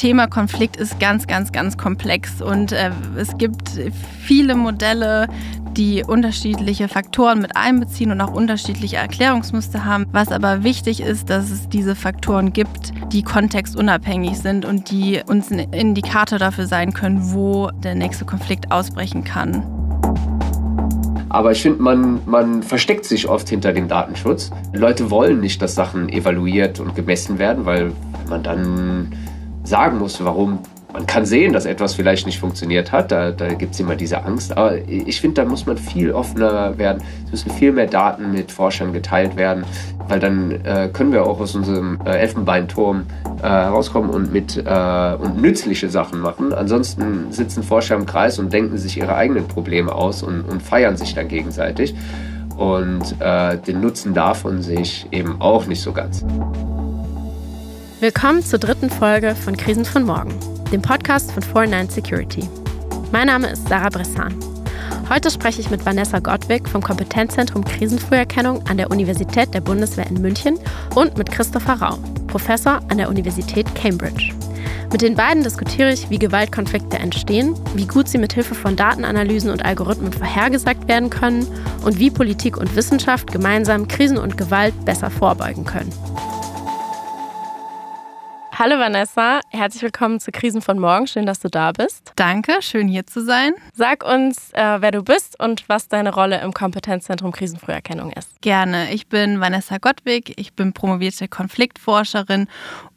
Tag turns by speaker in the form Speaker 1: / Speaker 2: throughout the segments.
Speaker 1: Thema Konflikt ist ganz, ganz, ganz komplex und äh, es gibt viele Modelle, die unterschiedliche Faktoren mit einbeziehen und auch unterschiedliche Erklärungsmuster haben. Was aber wichtig ist, dass es diese Faktoren gibt, die kontextunabhängig sind und die uns ein Indikator dafür sein können, wo der nächste Konflikt ausbrechen kann.
Speaker 2: Aber ich finde, man, man versteckt sich oft hinter dem Datenschutz. Leute wollen nicht, dass Sachen evaluiert und gemessen werden, weil man dann sagen muss, warum man kann sehen, dass etwas vielleicht nicht funktioniert hat. Da, da gibt es immer diese Angst. Aber ich finde, da muss man viel offener werden. Es müssen viel mehr Daten mit Forschern geteilt werden, weil dann äh, können wir auch aus unserem äh, Elfenbeinturm äh, und mit äh, und nützliche Sachen machen. Ansonsten sitzen Forscher im Kreis und denken sich ihre eigenen Probleme aus und, und feiern sich dann gegenseitig. Und äh, den Nutzen davon sehe ich eben auch nicht so ganz.
Speaker 3: Willkommen zur dritten Folge von Krisen von morgen dem Podcast von 49 Security. Mein Name ist Sarah Bressan. Heute spreche ich mit Vanessa Gottwig vom Kompetenzzentrum Krisenfrüherkennung an der Universität der Bundeswehr in München und mit Christopher Rau, Professor an der Universität Cambridge. Mit den beiden diskutiere ich, wie Gewaltkonflikte entstehen, wie gut sie mit Hilfe von Datenanalysen und Algorithmen vorhergesagt werden können und wie Politik und Wissenschaft gemeinsam Krisen und Gewalt besser vorbeugen können. Hallo Vanessa, herzlich willkommen zu Krisen von morgen. Schön, dass du da bist.
Speaker 1: Danke, schön hier zu sein.
Speaker 3: Sag uns, äh, wer du bist und was deine Rolle im Kompetenzzentrum Krisenfrüherkennung ist.
Speaker 1: Gerne. Ich bin Vanessa Gottwig. Ich bin promovierte Konfliktforscherin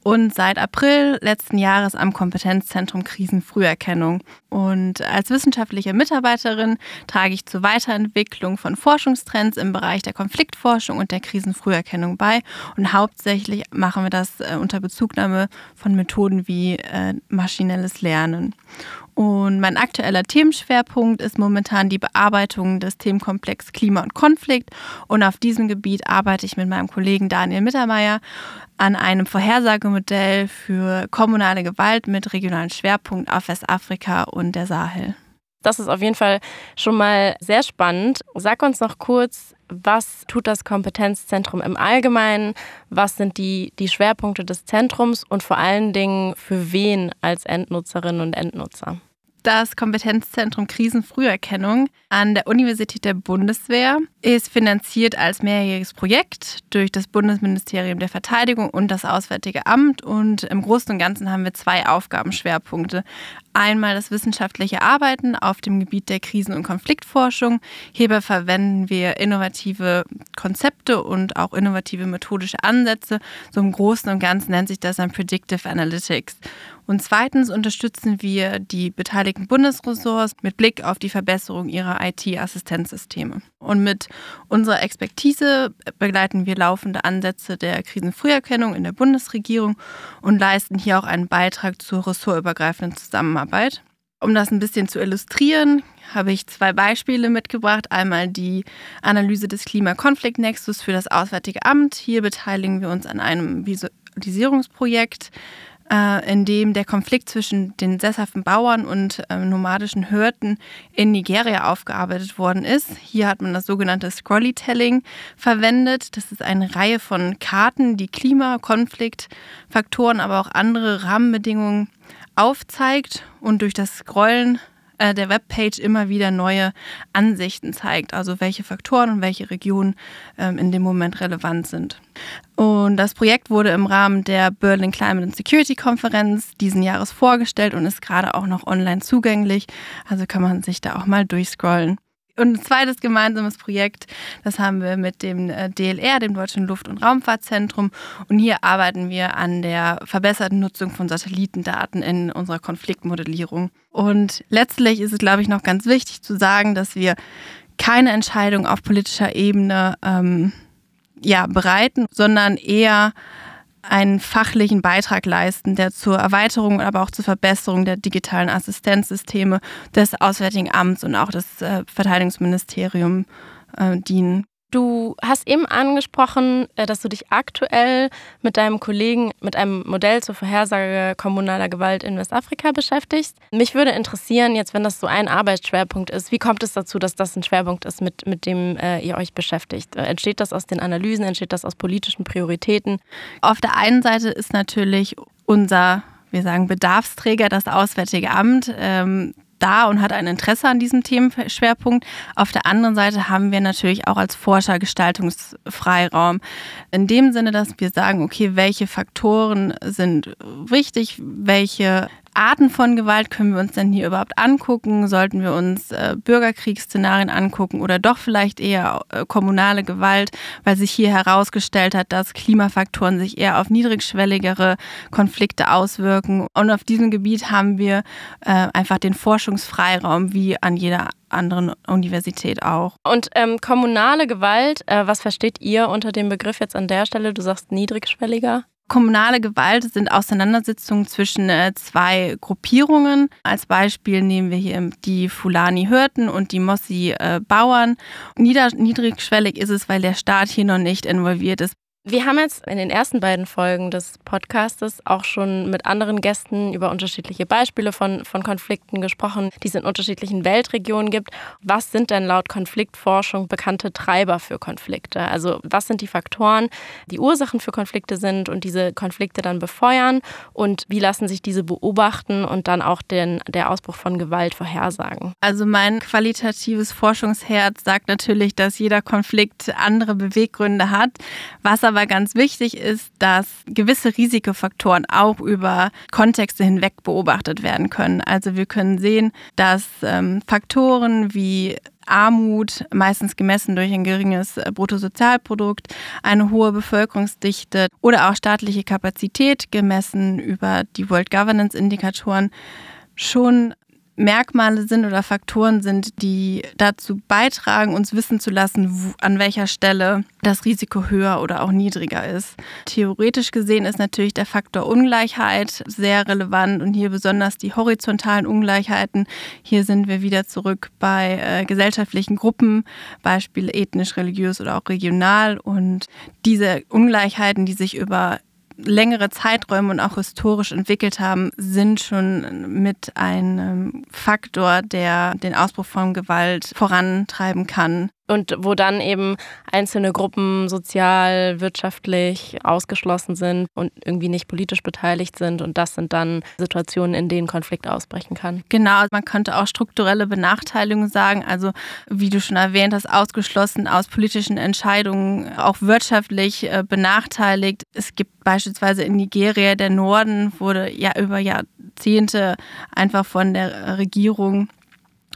Speaker 1: und seit April letzten Jahres am Kompetenzzentrum Krisenfrüherkennung. Und als wissenschaftliche Mitarbeiterin trage ich zur Weiterentwicklung von Forschungstrends im Bereich der Konfliktforschung und der Krisenfrüherkennung bei. Und hauptsächlich machen wir das äh, unter Bezugnahme von Methoden wie äh, maschinelles Lernen. Und mein aktueller Themenschwerpunkt ist momentan die Bearbeitung des Themenkomplex Klima und Konflikt. Und auf diesem Gebiet arbeite ich mit meinem Kollegen Daniel Mittermeier an einem Vorhersagemodell für kommunale Gewalt mit regionalen Schwerpunkt auf Westafrika und der Sahel.
Speaker 3: Das ist auf jeden Fall schon mal sehr spannend. Sag uns noch kurz, was tut das Kompetenzzentrum im Allgemeinen? Was sind die, die Schwerpunkte des Zentrums und vor allen Dingen für wen als Endnutzerinnen und Endnutzer?
Speaker 1: Das Kompetenzzentrum Krisenfrüherkennung an der Universität der Bundeswehr ist finanziert als mehrjähriges Projekt durch das Bundesministerium der Verteidigung und das Auswärtige Amt. Und im Großen und Ganzen haben wir zwei Aufgabenschwerpunkte. Einmal das wissenschaftliche Arbeiten auf dem Gebiet der Krisen- und Konfliktforschung. Hierbei verwenden wir innovative Konzepte und auch innovative methodische Ansätze. So im Großen und Ganzen nennt sich das dann Predictive Analytics. Und zweitens unterstützen wir die beteiligten Bundesressorts mit Blick auf die Verbesserung ihrer IT-Assistenzsysteme. Und mit unserer Expertise begleiten wir laufende Ansätze der Krisenfrüherkennung in der Bundesregierung und leisten hier auch einen Beitrag zur ressortübergreifenden Zusammenarbeit. Um das ein bisschen zu illustrieren, habe ich zwei Beispiele mitgebracht. Einmal die Analyse des Klimakonfliktnexus für das Auswärtige Amt. Hier beteiligen wir uns an einem Visualisierungsprojekt äh, in dem der Konflikt zwischen den sesshaften Bauern und äh, nomadischen Hürden in Nigeria aufgearbeitet worden ist. Hier hat man das sogenannte Scrollytelling verwendet. Das ist eine Reihe von Karten, die Klima, Konfliktfaktoren, aber auch andere Rahmenbedingungen aufzeigt und durch das Scrollen äh, der Webpage immer wieder neue Ansichten zeigt, also welche Faktoren und welche Regionen ähm, in dem Moment relevant sind. Und das Projekt wurde im Rahmen der Berlin Climate and Security Konferenz diesen Jahres vorgestellt und ist gerade auch noch online zugänglich. Also kann man sich da auch mal durchscrollen. Und ein zweites gemeinsames Projekt, das haben wir mit dem äh, DLR, dem Deutschen Luft- und Raumfahrtzentrum. Und hier arbeiten wir an der verbesserten Nutzung von Satellitendaten in unserer Konfliktmodellierung. Und letztlich ist es, glaube ich, noch ganz wichtig zu sagen, dass wir keine Entscheidung auf politischer Ebene ähm, ja, bereiten, sondern eher einen fachlichen Beitrag leisten, der zur Erweiterung, aber auch zur Verbesserung der digitalen Assistenzsysteme des Auswärtigen Amts und auch des äh, Verteidigungsministeriums äh, dienen.
Speaker 3: Du hast eben angesprochen, äh, dass du dich aktuell mit deinem Kollegen mit einem Modell zur Vorhersage kommunaler Gewalt in Westafrika beschäftigst. Mich würde interessieren, jetzt wenn das so ein Arbeitsschwerpunkt ist, wie kommt es dazu, dass das ein Schwerpunkt ist, mit, mit dem äh, ihr euch beschäftigt? Äh, entsteht das aus den Analysen, entsteht das aus politischen Prioritäten?
Speaker 1: Auf der einen Seite ist natürlich unser wir sagen Bedarfsträger, das Auswärtige Amt. Ähm, da und hat ein Interesse an diesem Themenschwerpunkt. Auf der anderen Seite haben wir natürlich auch als Forscher Gestaltungsfreiraum. In dem Sinne, dass wir sagen, okay, welche Faktoren sind wichtig, welche Arten von Gewalt können wir uns denn hier überhaupt angucken? Sollten wir uns äh, Bürgerkriegsszenarien angucken oder doch vielleicht eher äh, kommunale Gewalt, weil sich hier herausgestellt hat, dass Klimafaktoren sich eher auf niedrigschwelligere Konflikte auswirken. Und auf diesem Gebiet haben wir äh, einfach den Forschungsfreiraum wie an jeder anderen Universität auch.
Speaker 3: Und ähm, kommunale Gewalt, äh, was versteht ihr unter dem Begriff jetzt an der Stelle? Du sagst niedrigschwelliger?
Speaker 1: Kommunale Gewalt sind Auseinandersetzungen zwischen äh, zwei Gruppierungen. Als Beispiel nehmen wir hier die Fulani-Hirten und die Mossi-Bauern. niedrigschwellig ist es, weil der Staat hier noch nicht involviert ist.
Speaker 3: Wir haben jetzt in den ersten beiden Folgen des Podcastes auch schon mit anderen Gästen über unterschiedliche Beispiele von, von Konflikten gesprochen, die es in unterschiedlichen Weltregionen gibt. Was sind denn laut Konfliktforschung bekannte Treiber für Konflikte? Also was sind die Faktoren, die Ursachen für Konflikte sind und diese Konflikte dann befeuern? Und wie lassen sich diese beobachten und dann auch den, der Ausbruch von Gewalt vorhersagen?
Speaker 1: Also mein qualitatives Forschungsherz sagt natürlich, dass jeder Konflikt andere Beweggründe hat. Was aber aber ganz wichtig ist, dass gewisse Risikofaktoren auch über Kontexte hinweg beobachtet werden können. Also wir können sehen, dass ähm, Faktoren wie Armut, meistens gemessen durch ein geringes äh, Bruttosozialprodukt, eine hohe Bevölkerungsdichte oder auch staatliche Kapazität gemessen über die World Governance Indikatoren schon Merkmale sind oder Faktoren sind, die dazu beitragen, uns wissen zu lassen, wo, an welcher Stelle das Risiko höher oder auch niedriger ist. Theoretisch gesehen ist natürlich der Faktor Ungleichheit sehr relevant und hier besonders die horizontalen Ungleichheiten. Hier sind wir wieder zurück bei äh, gesellschaftlichen Gruppen, Beispiel ethnisch, religiös oder auch regional und diese Ungleichheiten, die sich über längere Zeiträume und auch historisch entwickelt haben, sind schon mit einem Faktor, der den Ausbruch von Gewalt vorantreiben kann
Speaker 3: und wo dann eben einzelne Gruppen sozial, wirtschaftlich ausgeschlossen sind und irgendwie nicht politisch beteiligt sind. Und das sind dann Situationen, in denen Konflikt ausbrechen kann.
Speaker 1: Genau, man könnte auch strukturelle Benachteiligung sagen. Also wie du schon erwähnt hast, ausgeschlossen aus politischen Entscheidungen, auch wirtschaftlich äh, benachteiligt. Es gibt beispielsweise in Nigeria, der Norden wurde ja über Jahrzehnte einfach von der Regierung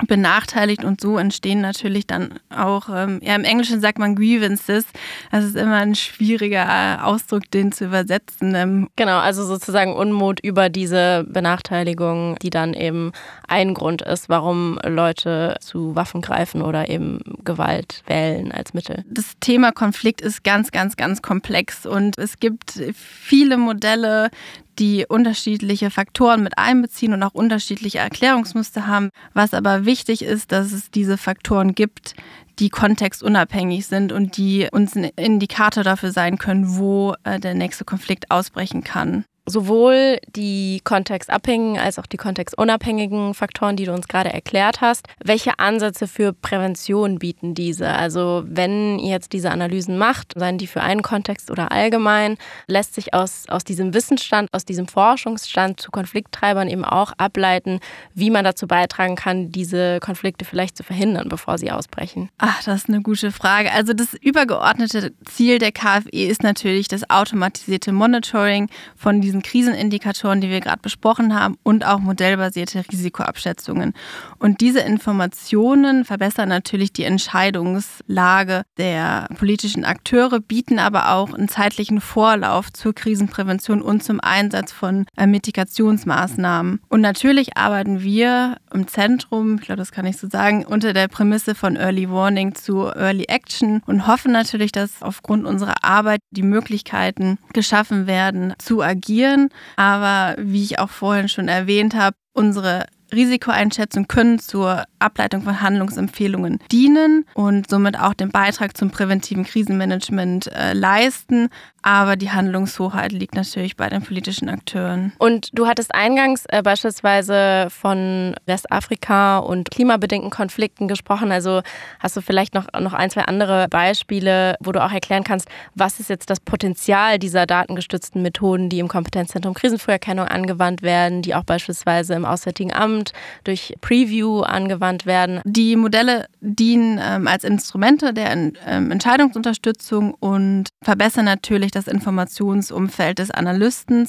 Speaker 1: benachteiligt und so entstehen natürlich dann auch, ähm, ja im Englischen sagt man Grievances, das ist immer ein schwieriger Ausdruck, den zu übersetzen. Ähm.
Speaker 3: Genau, also sozusagen Unmut über diese Benachteiligung, die dann eben ein Grund ist, warum Leute zu Waffen greifen oder eben Gewalt wählen als Mittel.
Speaker 1: Das Thema Konflikt ist ganz, ganz, ganz komplex und es gibt viele Modelle, die unterschiedliche Faktoren mit einbeziehen und auch unterschiedliche Erklärungsmuster haben. Was aber wichtig ist, dass es diese Faktoren gibt, die kontextunabhängig sind und die uns ein Indikator dafür sein können, wo äh, der nächste Konflikt ausbrechen kann
Speaker 3: sowohl die kontextabhängigen als auch die kontextunabhängigen Faktoren, die du uns gerade erklärt hast. Welche Ansätze für Prävention bieten diese? Also wenn ihr jetzt diese Analysen macht, seien die für einen Kontext oder allgemein, lässt sich aus, aus diesem Wissensstand, aus diesem Forschungsstand zu Konflikttreibern eben auch ableiten, wie man dazu beitragen kann, diese Konflikte vielleicht zu verhindern, bevor sie ausbrechen?
Speaker 1: Ach, das ist eine gute Frage. Also das übergeordnete Ziel der KfE ist natürlich das automatisierte Monitoring von diesen diesen Krisenindikatoren, die wir gerade besprochen haben, und auch modellbasierte Risikoabschätzungen. Und diese Informationen verbessern natürlich die Entscheidungslage der politischen Akteure, bieten aber auch einen zeitlichen Vorlauf zur Krisenprävention und zum Einsatz von äh, Mitigationsmaßnahmen. Und natürlich arbeiten wir im Zentrum, ich glaube, das kann ich so sagen, unter der Prämisse von Early Warning zu Early Action und hoffen natürlich, dass aufgrund unserer Arbeit die Möglichkeiten geschaffen werden, zu agieren passieren. Aber wie ich auch vorhin schon erwähnt habe, unsere Risikoeinschätzungen können zur Ableitung von Handlungsempfehlungen dienen und somit auch den Beitrag zum präventiven Krisenmanagement äh, leisten. Aber die Handlungshoheit liegt natürlich bei den politischen Akteuren.
Speaker 3: Und du hattest eingangs äh, beispielsweise von Westafrika und klimabedingten Konflikten gesprochen. Also hast du vielleicht noch, noch ein, zwei andere Beispiele, wo du auch erklären kannst, was ist jetzt das Potenzial dieser datengestützten Methoden, die im Kompetenzzentrum Krisenfrüherkennung angewandt werden, die auch beispielsweise im Auswärtigen Amt durch Preview angewandt werden?
Speaker 1: Die Modelle dienen ähm, als Instrumente der ähm, Entscheidungsunterstützung und verbessern natürlich das Informationsumfeld des Analysten.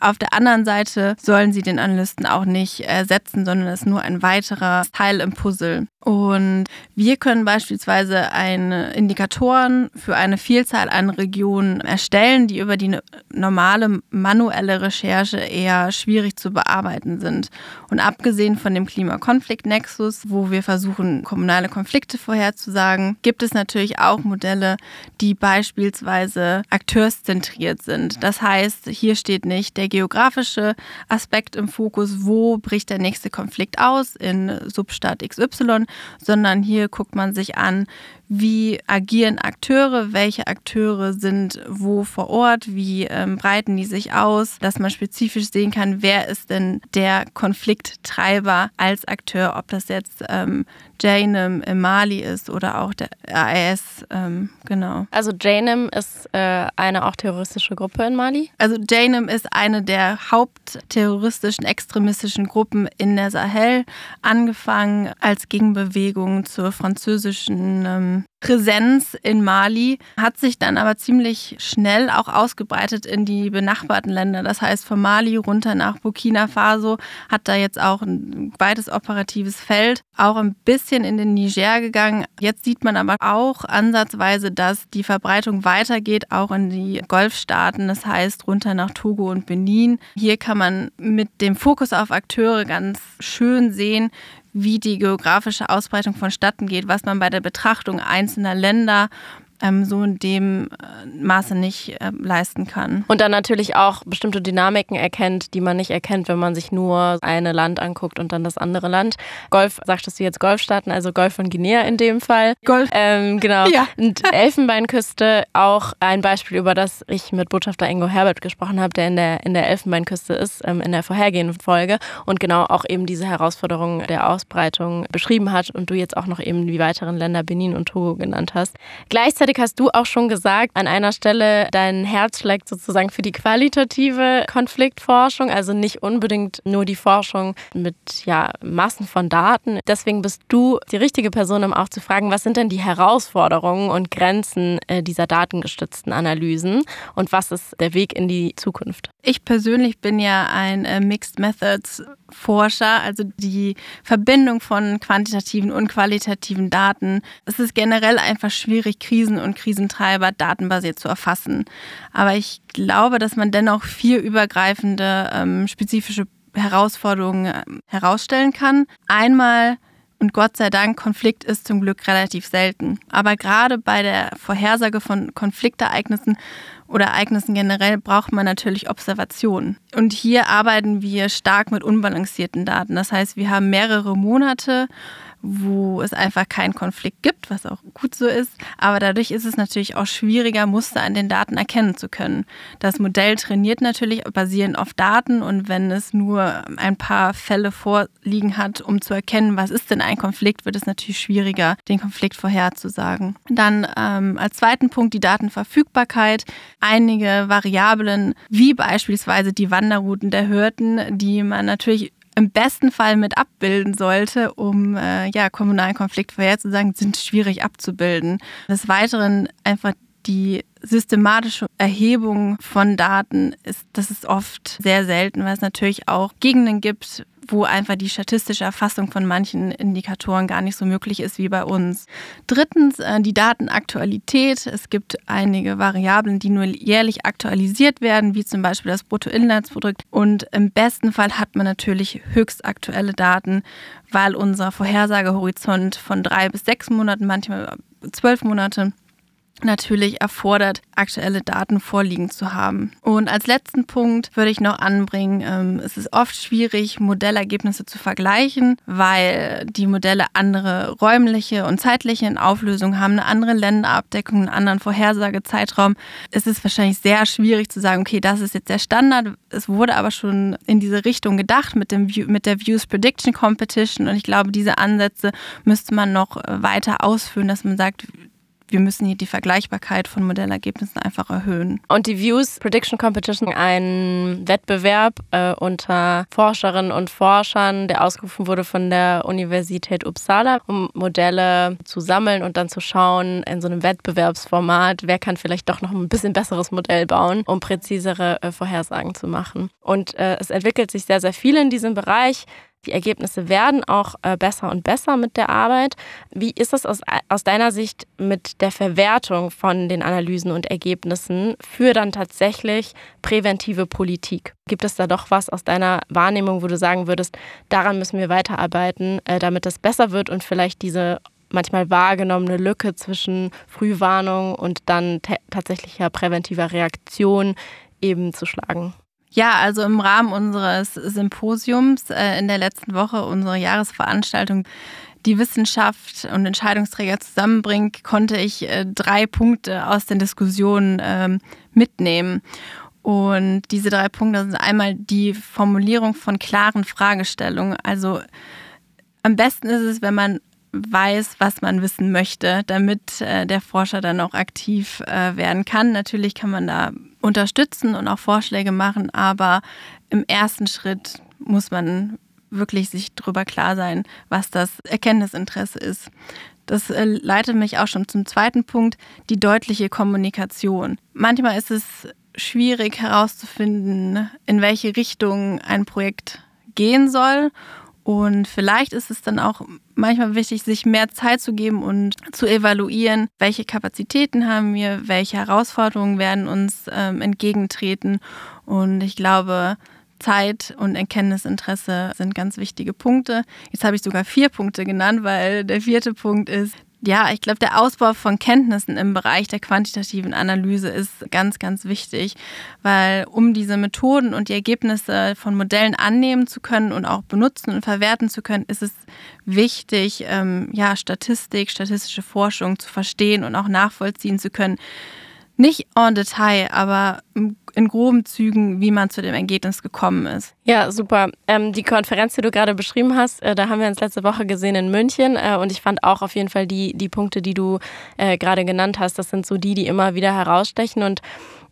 Speaker 1: Auf der anderen Seite sollen sie den Analysten auch nicht ersetzen, sondern es ist nur ein weiterer Teil im Puzzle. Und wir können beispielsweise eine Indikatoren für eine Vielzahl an Regionen erstellen, die über die normale manuelle Recherche eher schwierig zu bearbeiten sind. Und abgesehen von dem Klimakonflikt-Nexus, wo wir versuchen, kommunale Konflikte vorherzusagen, gibt es natürlich auch Modelle, die beispielsweise akteurszentriert sind. Das heißt, hier steht nicht der geografische Aspekt im Fokus, wo bricht der nächste Konflikt aus in Substaat XY, sondern hier guckt man sich an, wie agieren Akteure, welche Akteure sind wo vor Ort, wie ähm, breiten die sich aus, dass man spezifisch sehen kann, wer ist denn der Konflikttreiber als Akteur, ob das jetzt ähm, JNIM im Mali ist oder auch der AIS, ähm, genau.
Speaker 3: Also JNIM ist äh, eine auch terroristische Gruppe in Mali?
Speaker 1: Also JNIM ist eine der hauptterroristischen, extremistischen Gruppen in der Sahel, angefangen als Gegenbewegung zur französischen ähm, Präsenz in Mali, hat sich dann aber ziemlich schnell auch ausgebreitet in die benachbarten Länder. Das heißt, von Mali runter nach Burkina Faso hat da jetzt auch ein weites operatives Feld, auch ein bisschen in den Niger gegangen. Jetzt sieht man aber auch ansatzweise, dass die Verbreitung weitergeht, auch in die Golfstaaten, das heißt runter nach Togo und Benin. Hier kann man mit dem Fokus auf Akteure ganz schön sehen, wie die geografische Ausbreitung vonstatten geht, was man bei der Betrachtung einzelner Länder ähm, so in dem äh, Maße nicht äh, leisten kann.
Speaker 3: Und dann natürlich auch bestimmte Dynamiken erkennt, die man nicht erkennt, wenn man sich nur eine Land anguckt und dann das andere Land. Golf, sagtest du jetzt Golfstaaten, also Golf von Guinea in dem Fall.
Speaker 1: Golf.
Speaker 3: Ähm, genau. Ja. Und Elfenbeinküste, auch ein Beispiel, über das ich mit Botschafter Ingo Herbert gesprochen habe, der in der, in der Elfenbeinküste ist, ähm, in der vorhergehenden Folge und genau auch eben diese Herausforderung der Ausbreitung beschrieben hat und du jetzt auch noch eben die weiteren Länder Benin und Togo genannt hast. Gleichzeitig Gleichzeitig hast du auch schon gesagt, an einer Stelle, dein Herz schlägt sozusagen für die qualitative Konfliktforschung, also nicht unbedingt nur die Forschung mit ja, Massen von Daten. Deswegen bist du die richtige Person, um auch zu fragen, was sind denn die Herausforderungen und Grenzen äh, dieser datengestützten Analysen und was ist der Weg in die Zukunft?
Speaker 1: Ich persönlich bin ja ein äh, Mixed Methods Forscher, also die Verbindung von quantitativen und qualitativen Daten. Es ist generell einfach schwierig, Krisen und Krisentreiber datenbasiert zu erfassen. Aber ich glaube, dass man dennoch vier übergreifende ähm, spezifische Herausforderungen äh, herausstellen kann. Einmal und Gott sei Dank, Konflikt ist zum Glück relativ selten. Aber gerade bei der Vorhersage von Konfliktereignissen oder Ereignissen generell braucht man natürlich Observation. Und hier arbeiten wir stark mit unbalancierten Daten. Das heißt, wir haben mehrere Monate wo es einfach keinen Konflikt gibt, was auch gut so ist. Aber dadurch ist es natürlich auch schwieriger, Muster an den Daten erkennen zu können. Das Modell trainiert natürlich basierend auf Daten und wenn es nur ein paar Fälle vorliegen hat, um zu erkennen, was ist denn ein Konflikt, wird es natürlich schwieriger, den Konflikt vorherzusagen. Dann ähm, als zweiten Punkt die Datenverfügbarkeit. Einige Variablen, wie beispielsweise die Wanderrouten der Hürden, die man natürlich im besten Fall mit abbilden sollte, um äh, ja, kommunalen Konflikt vorherzusagen, sind schwierig abzubilden. Des Weiteren einfach die systematische Erhebung von Daten ist, das ist oft sehr selten, weil es natürlich auch Gegenden gibt, wo einfach die statistische Erfassung von manchen Indikatoren gar nicht so möglich ist wie bei uns. Drittens äh, die Datenaktualität. Es gibt einige Variablen, die nur jährlich aktualisiert werden, wie zum Beispiel das Bruttoinlandsprodukt. Und im besten Fall hat man natürlich höchst aktuelle Daten, weil unser Vorhersagehorizont von drei bis sechs Monaten, manchmal zwölf Monate natürlich erfordert, aktuelle Daten vorliegen zu haben. Und als letzten Punkt würde ich noch anbringen, ähm, es ist oft schwierig, Modellergebnisse zu vergleichen, weil die Modelle andere räumliche und zeitliche Auflösungen haben, eine andere Länderabdeckung, einen anderen Vorhersagezeitraum. Es ist wahrscheinlich sehr schwierig zu sagen, okay, das ist jetzt der Standard. Es wurde aber schon in diese Richtung gedacht mit, dem, mit der Views Prediction Competition und ich glaube, diese Ansätze müsste man noch weiter ausführen, dass man sagt, wir müssen hier die Vergleichbarkeit von Modellergebnissen einfach erhöhen.
Speaker 3: Und die Views Prediction Competition, ein Wettbewerb äh, unter Forscherinnen und Forschern, der ausgerufen wurde von der Universität Uppsala, um Modelle zu sammeln und dann zu schauen in so einem Wettbewerbsformat, wer kann vielleicht doch noch ein bisschen besseres Modell bauen, um präzisere äh, Vorhersagen zu machen. Und äh, es entwickelt sich sehr, sehr viel in diesem Bereich. Die Ergebnisse werden auch äh, besser und besser mit der Arbeit. Wie ist es aus, aus deiner Sicht mit der Verwertung von den Analysen und Ergebnissen für dann tatsächlich präventive Politik? Gibt es da doch was aus deiner Wahrnehmung, wo du sagen würdest, daran müssen wir weiterarbeiten, äh, damit es besser wird und vielleicht diese manchmal wahrgenommene Lücke zwischen Frühwarnung und dann tatsächlicher präventiver Reaktion eben zu schlagen?
Speaker 1: Ja, also im Rahmen unseres Symposiums äh, in der letzten Woche, unsere Jahresveranstaltung, die Wissenschaft und Entscheidungsträger zusammenbringt, konnte ich äh, drei Punkte aus den Diskussionen äh, mitnehmen. Und diese drei Punkte sind einmal die Formulierung von klaren Fragestellungen. Also am besten ist es, wenn man weiß, was man wissen möchte, damit äh, der Forscher dann auch aktiv äh, werden kann. Natürlich kann man da unterstützen und auch Vorschläge machen, aber im ersten Schritt muss man wirklich sich darüber klar sein, was das Erkenntnisinteresse ist. Das äh, leitet mich auch schon zum zweiten Punkt, die deutliche Kommunikation. Manchmal ist es schwierig herauszufinden, in welche Richtung ein Projekt gehen soll und vielleicht ist es dann auch manchmal wichtig, sich mehr Zeit zu geben und zu evaluieren, welche Kapazitäten haben wir, welche Herausforderungen werden uns ähm, entgegentreten. Und ich glaube, Zeit und Erkenntnisinteresse sind ganz wichtige Punkte. Jetzt habe ich sogar vier Punkte genannt, weil der vierte Punkt ist, ja, ich glaube, der Ausbau von Kenntnissen im Bereich der quantitativen Analyse ist ganz, ganz wichtig, weil um diese Methoden und die Ergebnisse von Modellen annehmen zu können und auch benutzen und verwerten zu können, ist es wichtig, ähm, ja, Statistik, statistische Forschung zu verstehen und auch nachvollziehen zu können nicht en Detail, aber in groben Zügen, wie man zu dem Ergebnis gekommen ist.
Speaker 3: Ja, super. Ähm, die Konferenz, die du gerade beschrieben hast, äh, da haben wir uns letzte Woche gesehen in München äh, und ich fand auch auf jeden Fall die, die Punkte, die du äh, gerade genannt hast, das sind so die, die immer wieder herausstechen und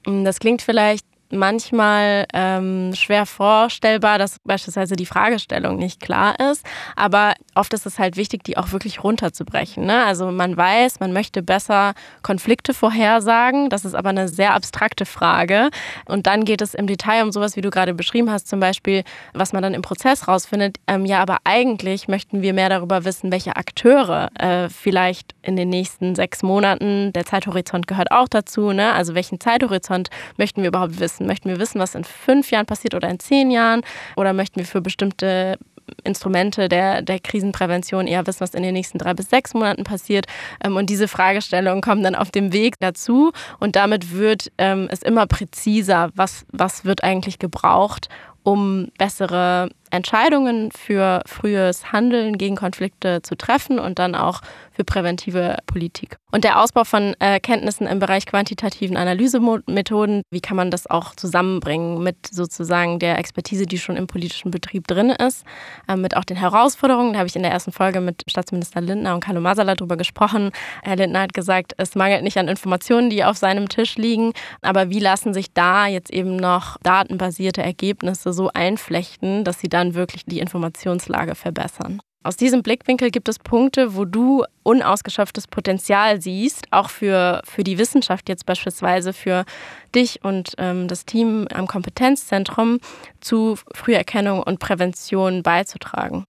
Speaker 3: mm, das klingt vielleicht manchmal ähm, schwer vorstellbar, dass beispielsweise die Fragestellung nicht klar ist. Aber oft ist es halt wichtig, die auch wirklich runterzubrechen. Ne? Also man weiß, man möchte besser Konflikte vorhersagen. Das ist aber eine sehr abstrakte Frage. Und dann geht es im Detail um sowas, wie du gerade beschrieben hast, zum Beispiel, was man dann im Prozess rausfindet. Ähm, ja, aber eigentlich möchten wir mehr darüber wissen, welche Akteure äh, vielleicht in den nächsten sechs Monaten, der Zeithorizont gehört auch dazu, ne? also welchen Zeithorizont möchten wir überhaupt wissen wissen? Möchten wir wissen, was in fünf Jahren passiert oder in zehn Jahren? Oder möchten wir für bestimmte Instrumente der, der Krisenprävention eher wissen, was in den nächsten drei bis sechs Monaten passiert. Ähm, und diese Fragestellungen kommen dann auf dem Weg dazu. Und damit wird ähm, es immer präziser, was, was wird eigentlich gebraucht, um bessere Entscheidungen für frühes Handeln gegen Konflikte zu treffen und dann auch für präventive Politik. Und der Ausbau von äh, Kenntnissen im Bereich quantitativen Analysemethoden, wie kann man das auch zusammenbringen mit sozusagen der Expertise, die schon im politischen Betrieb drin ist, äh, mit auch den Herausforderungen. Da habe ich in der ersten Folge mit Staatsminister Lindner und Carlo Masala darüber gesprochen. Herr Lindner hat gesagt, es mangelt nicht an Informationen, die auf seinem Tisch liegen, aber wie lassen sich da jetzt eben noch datenbasierte Ergebnisse so einflechten, dass sie dann wirklich die Informationslage verbessern. Aus diesem Blickwinkel gibt es Punkte, wo du unausgeschöpftes Potenzial siehst, auch für, für die Wissenschaft jetzt beispielsweise, für dich und ähm, das Team am Kompetenzzentrum zu Früherkennung und Prävention beizutragen.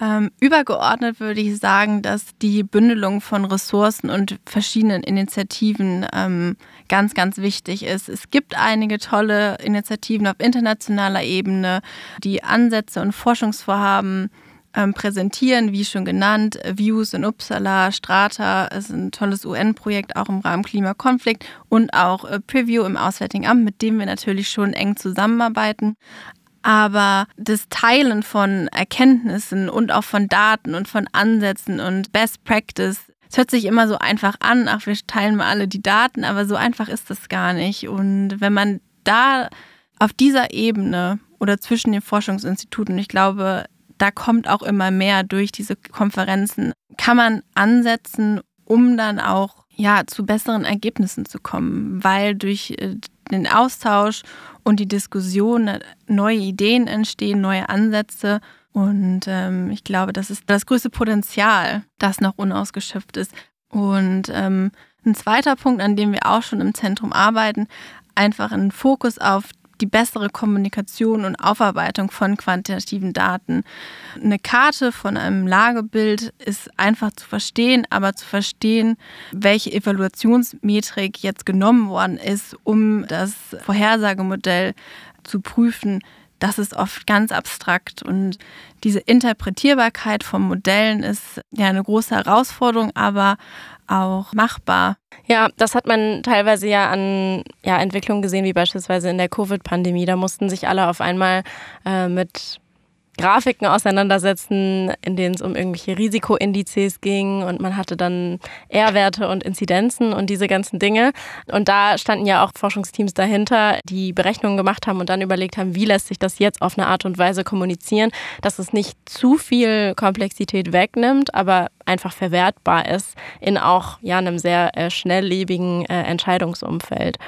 Speaker 1: Ähm, übergeordnet würde ich sagen, dass die Bündelung von Ressourcen und verschiedenen Initiativen ähm, ganz, ganz wichtig ist. Es gibt einige tolle Initiativen auf internationaler Ebene, die Ansätze und Forschungsvorhaben ähm, präsentieren, wie schon genannt, Views in Uppsala, Strata ist ein tolles UN-Projekt, auch im Rahmen Klimakonflikt und auch äh, Preview im Auswärtigen Amt, mit dem wir natürlich schon eng zusammenarbeiten. Aber das Teilen von Erkenntnissen und auch von Daten und von Ansätzen und Best Practice, es hört sich immer so einfach an, ach, wir teilen mal alle die Daten, aber so einfach ist das gar nicht. Und wenn man da auf dieser Ebene oder zwischen den Forschungsinstituten, ich glaube, da kommt auch immer mehr durch diese Konferenzen, kann man ansetzen, um dann auch ja, zu besseren Ergebnissen zu kommen, weil durch äh, den Austausch und die Diskussion neue Ideen entstehen, neue Ansätze. Und ähm, ich glaube, das ist das größte Potenzial, das noch unausgeschöpft ist. Und ähm, ein zweiter Punkt, an dem wir auch schon im Zentrum arbeiten, einfach einen Fokus auf die bessere Kommunikation und Aufarbeitung von quantitativen Daten. Eine Karte von einem Lagebild ist einfach zu verstehen, aber zu verstehen, welche Evaluationsmetrik jetzt genommen worden ist, um das Vorhersagemodell zu prüfen, das ist oft ganz abstrakt und diese Interpretierbarkeit von Modellen ist ja eine große Herausforderung, aber auch machbar.
Speaker 3: Ja, das hat man teilweise ja an ja, Entwicklungen gesehen, wie beispielsweise in der Covid-Pandemie. Da mussten sich alle auf einmal äh, mit Grafiken auseinandersetzen, in denen es um irgendwelche Risikoindizes ging und man hatte dann R-Werte und Inzidenzen und diese ganzen Dinge. Und da standen ja auch Forschungsteams dahinter, die Berechnungen gemacht haben und dann überlegt haben, wie lässt sich das jetzt auf eine Art und Weise kommunizieren, dass es nicht zu viel Komplexität wegnimmt, aber einfach verwertbar ist in auch ja einem sehr äh, schnelllebigen äh, Entscheidungsumfeld.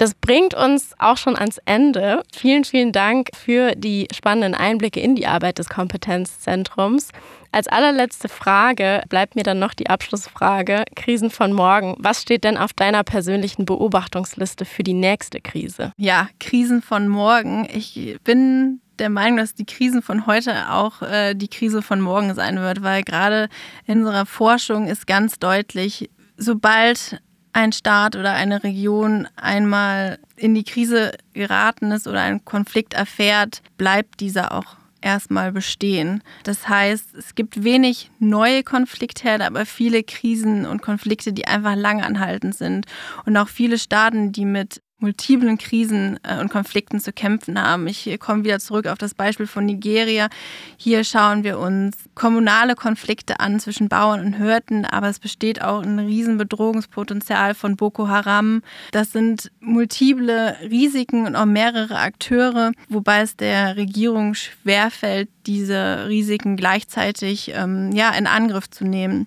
Speaker 3: Das bringt uns auch schon ans Ende. Vielen, vielen Dank für die spannenden Einblicke in die Arbeit des Kompetenzzentrums. Als allerletzte Frage bleibt mir dann noch die Abschlussfrage. Krisen von morgen. Was steht denn auf deiner persönlichen Beobachtungsliste für die nächste Krise?
Speaker 1: Ja, Krisen von morgen. Ich bin der Meinung, dass die Krisen von heute auch äh, die Krise von morgen sein wird, weil gerade in unserer Forschung ist ganz deutlich, sobald ein Staat oder eine Region einmal in die Krise geraten ist oder einen Konflikt erfährt, bleibt dieser auch erstmal bestehen. Das heißt, es gibt wenig neue Konfliktherde, aber viele Krisen und Konflikte, die einfach lang anhaltend sind. Und auch viele Staaten, die mit multiplen Krisen äh, und Konflikten zu kämpfen haben. Ich komme wieder zurück auf das Beispiel von Nigeria. Hier schauen wir uns kommunale Konflikte an zwischen Bauern und Hürden, aber es besteht auch ein Riesenbedrohungspotenzial von Boko Haram. Das sind multiple Risiken und auch mehrere Akteure, wobei es der Regierung schwerfällt, diese Risiken gleichzeitig ähm, ja, in Angriff zu nehmen.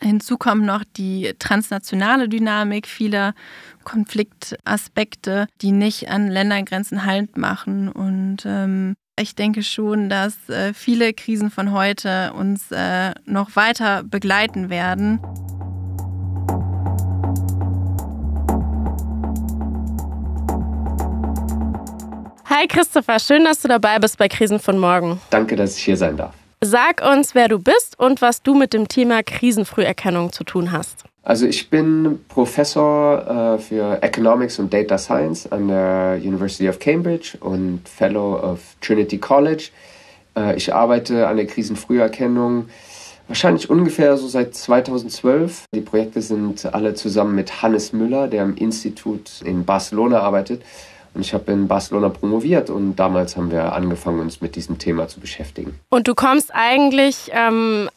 Speaker 1: Hinzu kommt noch die transnationale Dynamik vieler Konfliktaspekte, die nicht an Ländergrenzen Halt machen. Und ähm, ich denke schon, dass äh, viele Krisen von heute uns äh, noch weiter begleiten werden.
Speaker 3: Hi Christopher, schön, dass du dabei bist bei Krisen von morgen.
Speaker 2: Danke, dass ich hier sein darf.
Speaker 3: Sag uns, wer du bist und was du mit dem Thema Krisenfrüherkennung zu tun hast.
Speaker 2: Also ich bin Professor äh, für Economics und Data Science an der University of Cambridge und Fellow of Trinity College. Äh, ich arbeite an der Krisenfrüherkennung wahrscheinlich ungefähr so seit 2012. Die Projekte sind alle zusammen mit Hannes Müller, der am Institut in Barcelona arbeitet. Und ich habe in Barcelona promoviert und damals haben wir angefangen, uns mit diesem Thema zu beschäftigen.
Speaker 3: Und du kommst eigentlich, ähm,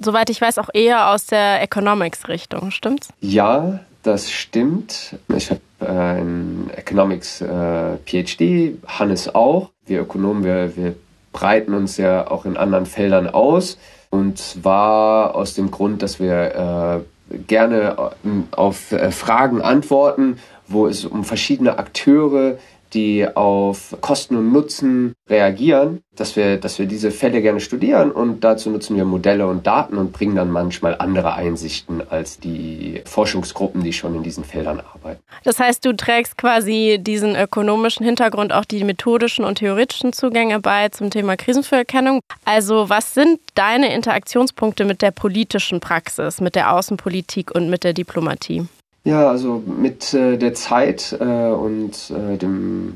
Speaker 3: soweit ich weiß, auch eher aus der Economics-Richtung, stimmt's?
Speaker 2: Ja, das stimmt. Ich habe äh, in Economics äh, PhD, Hannes auch. Wir Ökonomen, wir, wir breiten uns ja auch in anderen Feldern aus. Und zwar aus dem Grund, dass wir äh, gerne äh, auf äh, Fragen antworten, wo es um verschiedene Akteure die auf Kosten und Nutzen reagieren, dass wir, dass wir diese Fälle gerne studieren und dazu nutzen wir Modelle und Daten und bringen dann manchmal andere Einsichten als die Forschungsgruppen, die schon in diesen Feldern arbeiten.
Speaker 3: Das heißt, du trägst quasi diesen ökonomischen Hintergrund, auch die methodischen und theoretischen Zugänge bei zum Thema Krisenfrüherkennung. Also was sind deine Interaktionspunkte mit der politischen Praxis, mit der Außenpolitik und mit der Diplomatie?
Speaker 2: Ja, also mit äh, der Zeit äh, und äh, dem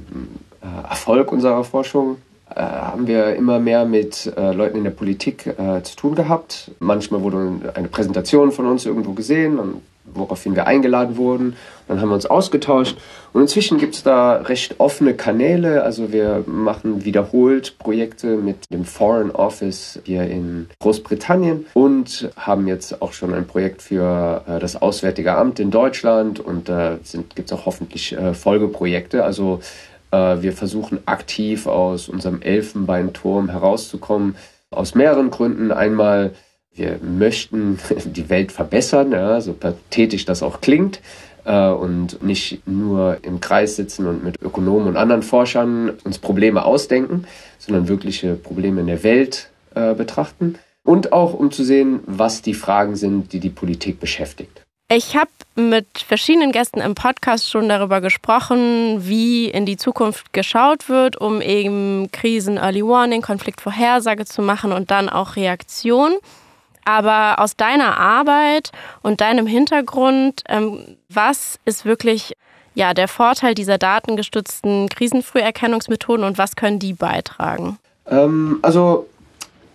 Speaker 2: äh, Erfolg unserer Forschung haben wir immer mehr mit äh, Leuten in der Politik äh, zu tun gehabt. Manchmal wurde eine Präsentation von uns irgendwo gesehen, woraufhin wir eingeladen wurden. Dann haben wir uns ausgetauscht. Und inzwischen gibt es da recht offene Kanäle. Also wir machen wiederholt Projekte mit dem Foreign Office hier in Großbritannien und haben jetzt auch schon ein Projekt für äh, das Auswärtige Amt in Deutschland. Und da äh, gibt es auch hoffentlich äh, Folgeprojekte. Also äh, wir versuchen aktiv aus unserem Elfenbeinturm herauszukommen. Aus mehreren Gründen. Einmal wir möchten die Welt verbessern, ja, so pathetisch das auch klingt, äh, und nicht nur im Kreis sitzen und mit Ökonomen und anderen Forschern uns Probleme ausdenken, sondern wirkliche Probleme in der Welt äh, betrachten. Und auch um zu sehen, was die Fragen sind, die die Politik beschäftigt.
Speaker 3: Ich habe mit verschiedenen Gästen im Podcast schon darüber gesprochen, wie in die Zukunft geschaut wird, um eben Krisen, Early Warning, Konfliktvorhersage zu machen und dann auch Reaktion. Aber aus deiner Arbeit und deinem Hintergrund, ähm, was ist wirklich ja, der Vorteil dieser datengestützten Krisenfrüherkennungsmethoden und was können die beitragen?
Speaker 2: Ähm, also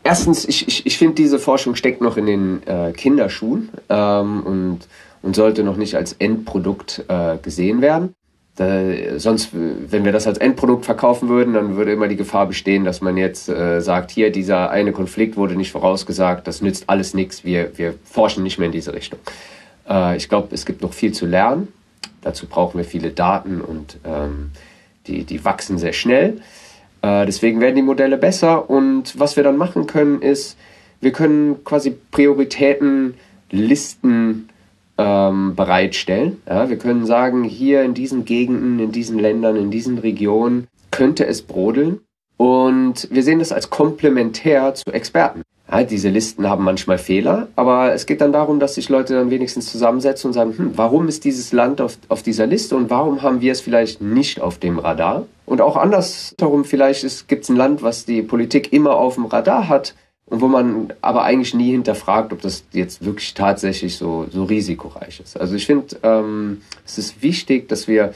Speaker 2: erstens, ich, ich, ich finde, diese Forschung steckt noch in den äh, Kinderschuhen ähm, und, und sollte noch nicht als Endprodukt äh, gesehen werden. Da, sonst, wenn wir das als Endprodukt verkaufen würden, dann würde immer die Gefahr bestehen, dass man jetzt äh, sagt, hier, dieser eine Konflikt wurde nicht vorausgesagt, das nützt alles nichts, wir, wir forschen nicht mehr in diese Richtung. Äh, ich glaube, es gibt noch viel zu lernen. Dazu brauchen wir viele Daten und ähm, die, die wachsen sehr schnell. Äh, deswegen werden die Modelle besser und was wir dann machen können, ist, wir können quasi Prioritäten listen, ähm, bereitstellen. Ja, wir können sagen, hier in diesen Gegenden, in diesen Ländern, in diesen Regionen könnte es brodeln. Und wir sehen das als komplementär zu Experten. Ja, diese Listen haben manchmal Fehler, aber es geht dann darum, dass sich Leute dann wenigstens zusammensetzen und sagen, hm, warum ist dieses Land auf, auf dieser Liste und warum haben wir es vielleicht nicht auf dem Radar? Und auch andersherum, vielleicht gibt es ein Land, was die Politik immer auf dem Radar hat, und wo man aber eigentlich nie hinterfragt, ob das jetzt wirklich tatsächlich so, so risikoreich ist. Also ich finde, ähm, es ist wichtig, dass wir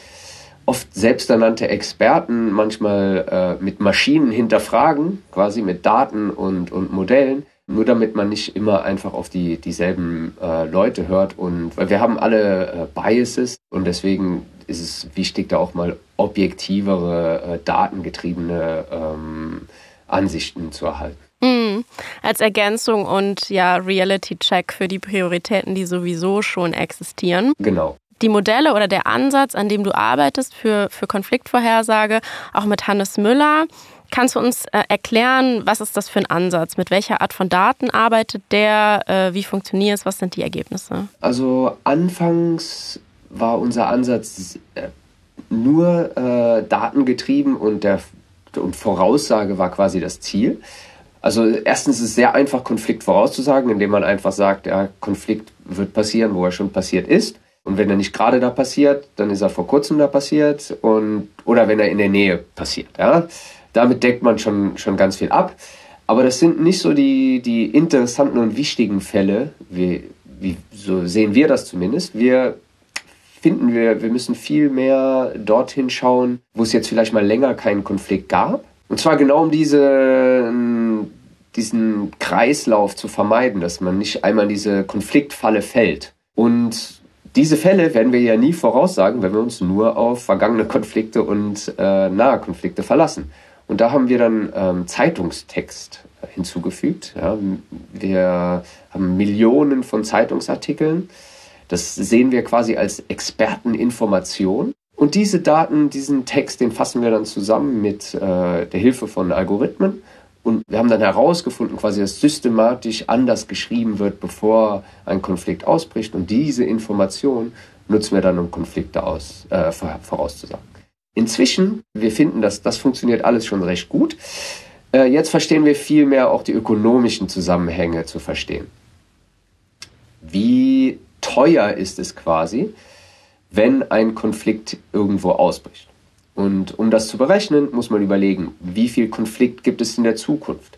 Speaker 2: oft selbsternannte Experten manchmal äh, mit Maschinen hinterfragen, quasi mit Daten und, und Modellen, nur damit man nicht immer einfach auf die dieselben äh, Leute hört und weil wir haben alle äh, Biases und deswegen ist es wichtig, da auch mal objektivere, äh, datengetriebene ähm, Ansichten zu erhalten.
Speaker 3: Mhm. Als Ergänzung und ja, Reality-Check für die Prioritäten, die sowieso schon existieren.
Speaker 2: Genau.
Speaker 3: Die Modelle oder der Ansatz, an dem du arbeitest für, für Konfliktvorhersage, auch mit Hannes Müller, Kannst du uns äh, erklären, was ist das für ein Ansatz? Mit welcher Art von Daten arbeitet der? Äh, wie funktioniert es? Was sind die Ergebnisse?
Speaker 2: Also anfangs war unser Ansatz äh, nur äh, datengetrieben und der und Voraussage war quasi das Ziel. Also erstens ist es sehr einfach, Konflikt vorauszusagen, indem man einfach sagt, ja, Konflikt wird passieren, wo er schon passiert ist. Und wenn er nicht gerade da passiert, dann ist er vor kurzem da passiert und oder wenn er in der Nähe passiert. Ja? Damit deckt man schon, schon ganz viel ab. Aber das sind nicht so die, die interessanten und wichtigen Fälle, wie, wie so sehen wir das zumindest. Wir finden, wir, wir müssen viel mehr dorthin schauen, wo es jetzt vielleicht mal länger keinen Konflikt gab und zwar genau um diese, diesen Kreislauf zu vermeiden, dass man nicht einmal in diese Konfliktfalle fällt. Und diese Fälle werden wir ja nie voraussagen, wenn wir uns nur auf vergangene Konflikte und äh, nahe Konflikte verlassen. Und da haben wir dann ähm, Zeitungstext hinzugefügt. Ja. Wir haben Millionen von Zeitungsartikeln. Das sehen wir quasi als Experteninformation. Und diese Daten, diesen Text, den fassen wir dann zusammen mit äh, der Hilfe von Algorithmen. Und wir haben dann herausgefunden, quasi, dass systematisch anders geschrieben wird, bevor ein Konflikt ausbricht. Und diese Information nutzen wir dann, um Konflikte aus, äh, vorauszusagen. Inzwischen, wir finden, dass das funktioniert alles schon recht gut. Äh, jetzt verstehen wir viel mehr auch die ökonomischen Zusammenhänge zu verstehen. Wie teuer ist es quasi, wenn ein Konflikt irgendwo ausbricht. Und um das zu berechnen, muss man überlegen, wie viel Konflikt gibt es in der Zukunft?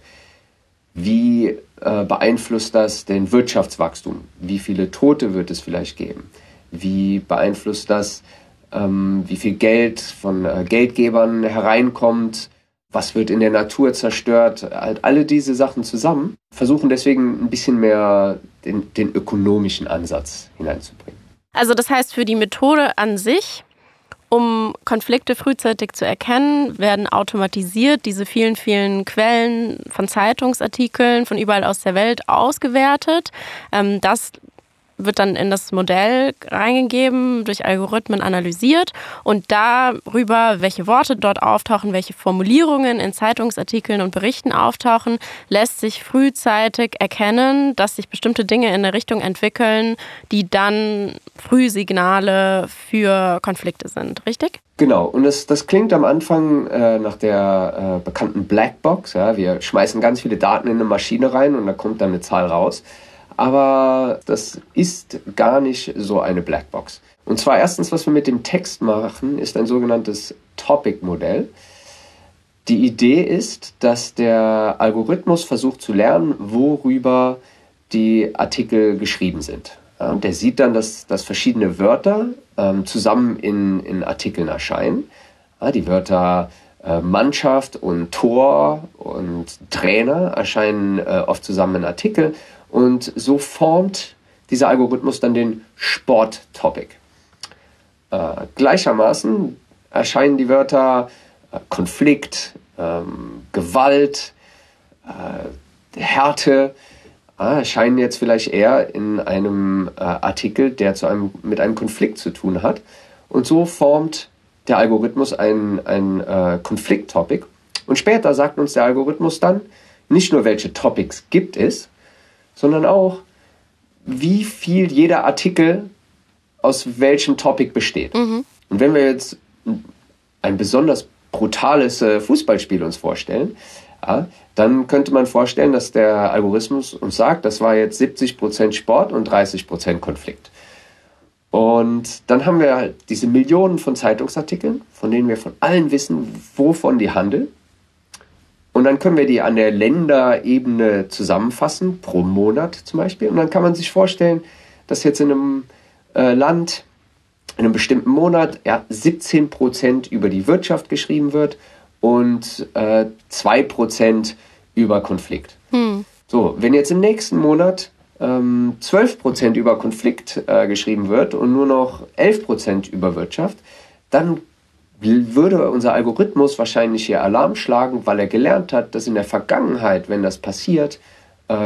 Speaker 2: Wie äh, beeinflusst das den Wirtschaftswachstum? Wie viele Tote wird es vielleicht geben? Wie beeinflusst das, ähm, wie viel Geld von äh, Geldgebern hereinkommt? was wird in der Natur zerstört, halt alle diese Sachen zusammen, versuchen deswegen ein bisschen mehr den, den ökonomischen Ansatz hineinzubringen.
Speaker 3: Also das heißt, für die Methode an sich, um Konflikte frühzeitig zu erkennen, werden automatisiert diese vielen, vielen Quellen von Zeitungsartikeln von überall aus der Welt ausgewertet. Ähm, das wird dann in das Modell reingegeben, durch Algorithmen analysiert und darüber, welche Worte dort auftauchen, welche Formulierungen in Zeitungsartikeln und Berichten auftauchen, lässt sich frühzeitig erkennen, dass sich bestimmte Dinge in eine Richtung entwickeln, die dann Frühsignale für Konflikte sind, richtig?
Speaker 2: Genau, und das, das klingt am Anfang äh, nach der äh, bekannten Blackbox. Ja? Wir schmeißen ganz viele Daten in eine Maschine rein und da kommt dann eine Zahl raus. Aber das ist gar nicht so eine Blackbox. Und zwar erstens, was wir mit dem Text machen, ist ein sogenanntes Topic-Modell. Die Idee ist, dass der Algorithmus versucht zu lernen, worüber die Artikel geschrieben sind. Ja, und der sieht dann, dass, dass verschiedene Wörter ähm, zusammen in, in Artikeln erscheinen. Ja, die Wörter äh, Mannschaft und Tor und Trainer erscheinen äh, oft zusammen in Artikeln und so formt dieser Algorithmus dann den Sport-Topic. Äh, gleichermaßen erscheinen die Wörter äh, Konflikt, ähm, Gewalt, äh, Härte, äh, erscheinen jetzt vielleicht eher in einem äh, Artikel, der zu einem, mit einem Konflikt zu tun hat. Und so formt der Algorithmus ein, ein äh, Konflikt-Topic. Und später sagt uns der Algorithmus dann nicht nur, welche Topics gibt es, sondern auch, wie viel jeder Artikel aus welchem Topic besteht. Mhm. Und wenn wir jetzt ein besonders brutales äh, Fußballspiel uns vorstellen, ja, dann könnte man vorstellen, dass der Algorithmus uns sagt, das war jetzt 70% Sport und 30% Konflikt. Und dann haben wir halt diese Millionen von Zeitungsartikeln, von denen wir von allen wissen, wovon die handeln. Und dann können wir die an der Länderebene zusammenfassen, pro Monat zum Beispiel. Und dann kann man sich vorstellen, dass jetzt in einem äh, Land, in einem bestimmten Monat, ja, 17 Prozent über die Wirtschaft geschrieben wird und äh, 2 Prozent über Konflikt. Hm. So, wenn jetzt im nächsten Monat ähm, 12 Prozent über Konflikt äh, geschrieben wird und nur noch 11 Prozent über Wirtschaft, dann würde unser Algorithmus wahrscheinlich hier Alarm schlagen, weil er gelernt hat, dass in der Vergangenheit, wenn das passiert,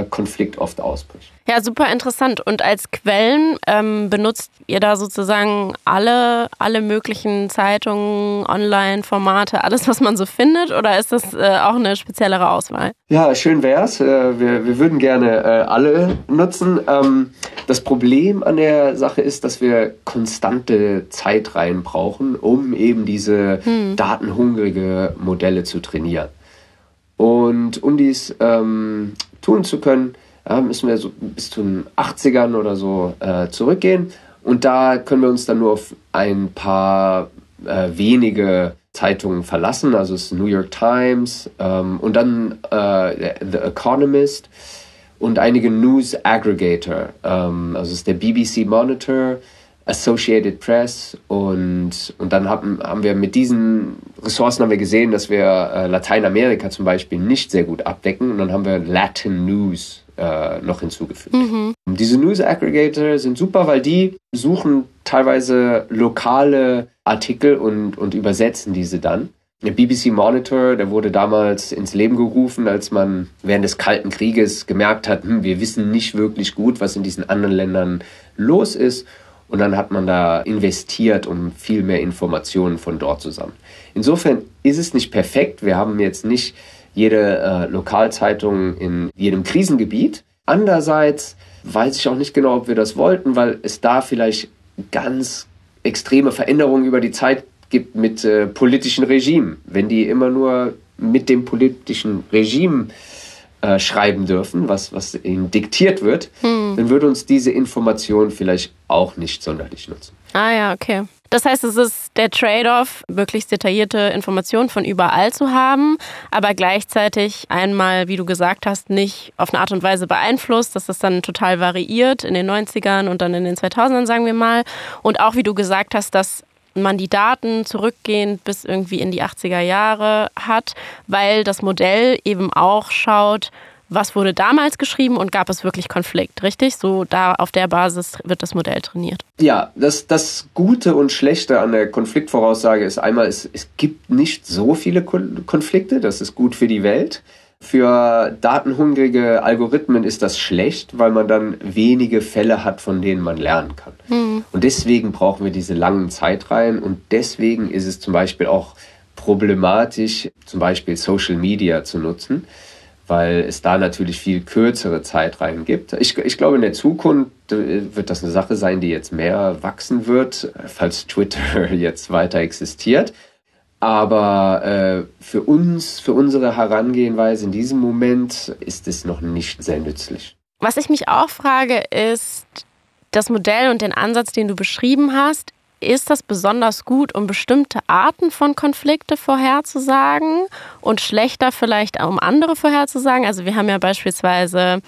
Speaker 2: Konflikt oft ausbricht.
Speaker 3: Ja, super interessant. Und als Quellen ähm, benutzt ihr da sozusagen alle, alle möglichen Zeitungen, Online-Formate, alles, was man so findet? Oder ist das äh, auch eine speziellere Auswahl?
Speaker 2: Ja, schön wär's. Äh, wir, wir würden gerne äh, alle nutzen. Ähm, das Problem an der Sache ist, dass wir konstante Zeitreihen brauchen, um eben diese hm. datenhungrige Modelle zu trainieren. Und um dies ähm, tun zu können, müssen wir so bis zu den 80ern oder so äh, zurückgehen. Und da können wir uns dann nur auf ein paar äh, wenige Zeitungen verlassen, also das New York Times ähm, und dann äh, The Economist und einige News Aggregator, ähm, also ist der BBC Monitor, Associated Press und, und dann haben, haben wir mit diesen Ressourcen haben wir gesehen, dass wir äh, Lateinamerika zum Beispiel nicht sehr gut abdecken und dann haben wir Latin News äh, noch hinzugefügt. Mhm. Diese News Aggregator sind super, weil die suchen teilweise lokale Artikel und, und übersetzen diese dann. Der BBC Monitor, der wurde damals ins Leben gerufen, als man während des Kalten Krieges gemerkt hat, hm, wir wissen nicht wirklich gut, was in diesen anderen Ländern los ist. Und dann hat man da investiert, um viel mehr Informationen von dort zu sammeln. Insofern ist es nicht perfekt. Wir haben jetzt nicht jede äh, Lokalzeitung in jedem Krisengebiet. Andererseits weiß ich auch nicht genau, ob wir das wollten, weil es da vielleicht ganz extreme Veränderungen über die Zeit gibt mit äh, politischen Regimen. Wenn die immer nur mit dem politischen Regime äh, schreiben dürfen, was, was ihnen diktiert wird, hm. dann würde uns diese Information vielleicht auch nicht sonderlich nutzen.
Speaker 3: Ah ja, okay. Das heißt, es ist der Trade-off, möglichst detaillierte Informationen von überall zu haben, aber gleichzeitig einmal, wie du gesagt hast, nicht auf eine Art und Weise beeinflusst, dass das dann total variiert in den 90ern und dann in den 2000ern, sagen wir mal. Und auch, wie du gesagt hast, dass man die Daten zurückgehend bis irgendwie in die 80er Jahre hat, weil das Modell eben auch schaut, was wurde damals geschrieben und gab es wirklich Konflikt, richtig? So da auf der Basis wird das Modell trainiert.
Speaker 2: Ja, das, das Gute und Schlechte an der Konfliktvoraussage ist einmal, es, es gibt nicht so viele Konflikte, das ist gut für die Welt. Für datenhungrige Algorithmen ist das schlecht, weil man dann wenige Fälle hat, von denen man lernen kann. Mhm. Und deswegen brauchen wir diese langen Zeitreihen und deswegen ist es zum Beispiel auch problematisch, zum Beispiel Social Media zu nutzen, weil es da natürlich viel kürzere Zeitreihen gibt. Ich, ich glaube, in der Zukunft äh, wird das eine Sache sein, die jetzt mehr wachsen wird, falls Twitter jetzt weiter existiert. Aber äh, für uns, für unsere Herangehenweise in diesem Moment ist es noch nicht sehr nützlich.
Speaker 3: Was ich mich auch frage, ist das Modell und den Ansatz, den du beschrieben hast. Ist das besonders gut, um bestimmte Arten von Konflikte vorherzusagen und schlechter vielleicht, um andere vorherzusagen? Also wir haben ja beispielsweise